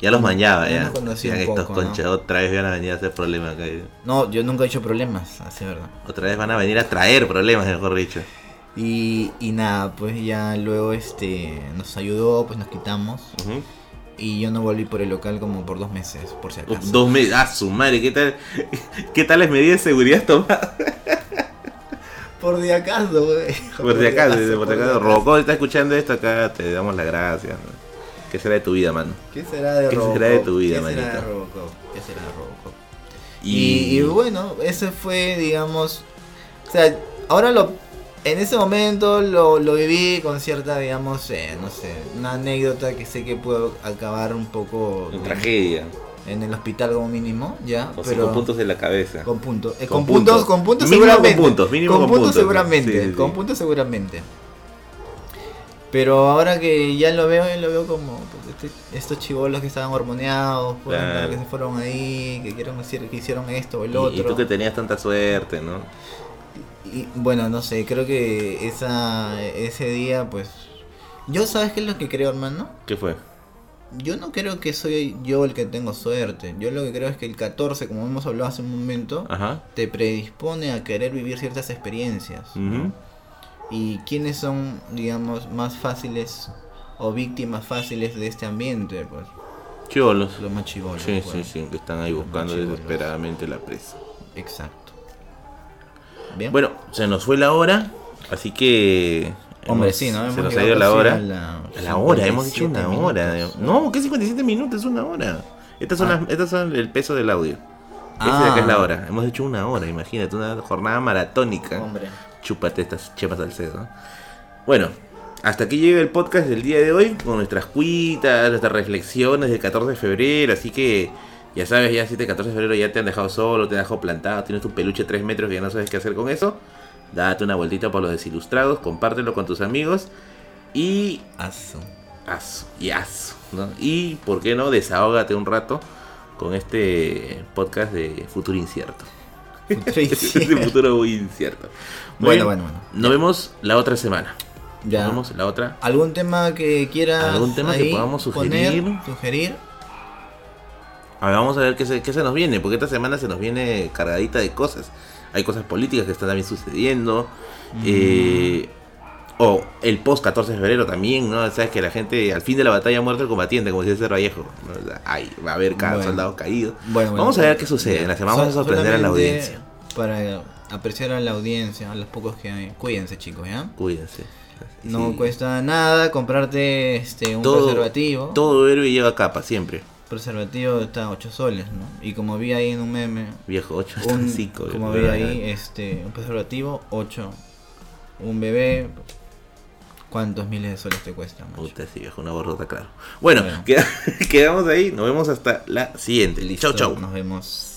ya los mañaba, Ya ya. nos estos poco, ¿no? conchas otra vez van a venir a hacer problemas acá. no, yo nunca he hecho problemas, así es verdad. Otra vez van a venir a traer problemas, mejor dicho. Y, y nada, pues ya luego este nos ayudó, pues nos quitamos. Ujú. Y yo no volví por el local como por dos meses, por si acaso. Dos meses. Ah, su madre, ¿qué tal? [laughs] ¿Qué tal las medidas de seguridad tomadas? Por si acaso, güey. Por si acaso, por si acaso. acaso. Robocop está escuchando esto acá, te damos las gracias. ¿Qué será de tu vida, mano? ¿Qué será de ¿Qué Robocop? será de tu vida, ¿Qué será de? Robocop? ¿Qué será de Robocop? Y, y bueno, ese fue, digamos. O sea, ahora lo. En ese momento lo, lo viví con cierta, digamos, eh, no sé, una anécdota que sé que puedo acabar un poco En tragedia. en el hospital como mínimo, ya. O pero con puntos en la cabeza. Con puntos. Eh, Con con, puntos, puntos. con puntos Mínimo con seguramente. puntos, mínimo con puntos. seguramente. Sí, sí, Con puntos seguramente. Pero ahora que ya lo veo, ya lo veo como este- estos chivolos que estaban hormoneados, Claro. que se fueron ahí, que, quieren decir, que hicieron esto o el Y, otro. y tú que tenías tanta suerte, ¿no? Y, bueno, no sé, creo que esa ese día, pues. Yo, ¿sabes qué es lo que creo, hermano? ¿Qué fue? Yo no creo que soy yo el que tengo suerte. Yo lo que creo es que el 14, como hemos hablado hace un momento, Ajá. te predispone a querer vivir ciertas experiencias. ¿Y quiénes son, digamos, más fáciles o víctimas fáciles de este ambiente? Pues Cholos. los más chivolos. Sí, pues. sí, sí, que están ahí Los buscando desesperadamente la presa. Exacto. Bien. Bueno, se nos fue la hora, así que... Hombre, hemos- sí, ¿no? Se Nos ha ido la hora. A la, A la hora, hemos dicho una 57 hora. No, ¿qué 57 minutos? Es una hora. Estas son, Ah. las, estas son el peso del audio. De Ah. acá es la hora. Hemos hecho una hora, imagínate, una jornada maratónica. Hombre. Chúpate estas chepas al cedo. Bueno, hasta aquí llega el podcast del día de hoy con nuestras cuitas, nuestras reflexiones del 14 de febrero. Así que ya sabes, ya si este 14 de febrero ya te han dejado solo, te han dejado plantado, tienes tu peluche 3 metros que ya no sabes qué hacer con eso. Date una vueltita por los desilustrados, compártelo con tus amigos y Aso. haz, y haz, ¿no? Y, ¿por qué no? Desahógate un rato con este podcast de futuro incierto. Futuro [laughs] de incierto. futuro muy incierto. Muy Bueno, bien, bueno, bueno. Nos vemos la otra semana. Ya. Nos vemos la otra. ¿Algún tema que quieras ¿Algún tema que podamos poner, sugerir? A ver, vamos a ver qué se, qué se nos viene, porque esta semana se nos viene cargadita de cosas. Hay cosas políticas que están también sucediendo. eh, o el post 14 de febrero también, ¿no? Sabes que la gente, al fin de la batalla ha muerto el combatiente, como decía Cerro Vallejo. ay, va a haber cada Bueno. soldado caído. Bueno, bueno, vamos a ver qué sucede. En la semana vamos a sorprender a la audiencia. Para apreciar a la audiencia, a los pocos que hay. Cuídense, chicos, ¿ya? Cuídense. No Sí. cuesta nada comprarte este un Todo- preservativo. Todo héroe lleva capa, siempre. Preservativo está a 8 soles, ¿no? Y como vi ahí en un meme, Viejo, 8 un, 5. como vi ahí, este, un preservativo, 8. Un bebé, ¿cuántos miles de soles te cuesta? macho? Puta, sí, viejo, una borrota, claro. Bueno, Bueno. queda- [laughs] quedamos ahí. Nos vemos hasta la siguiente. Listo, Chau, chau. Nos vemos.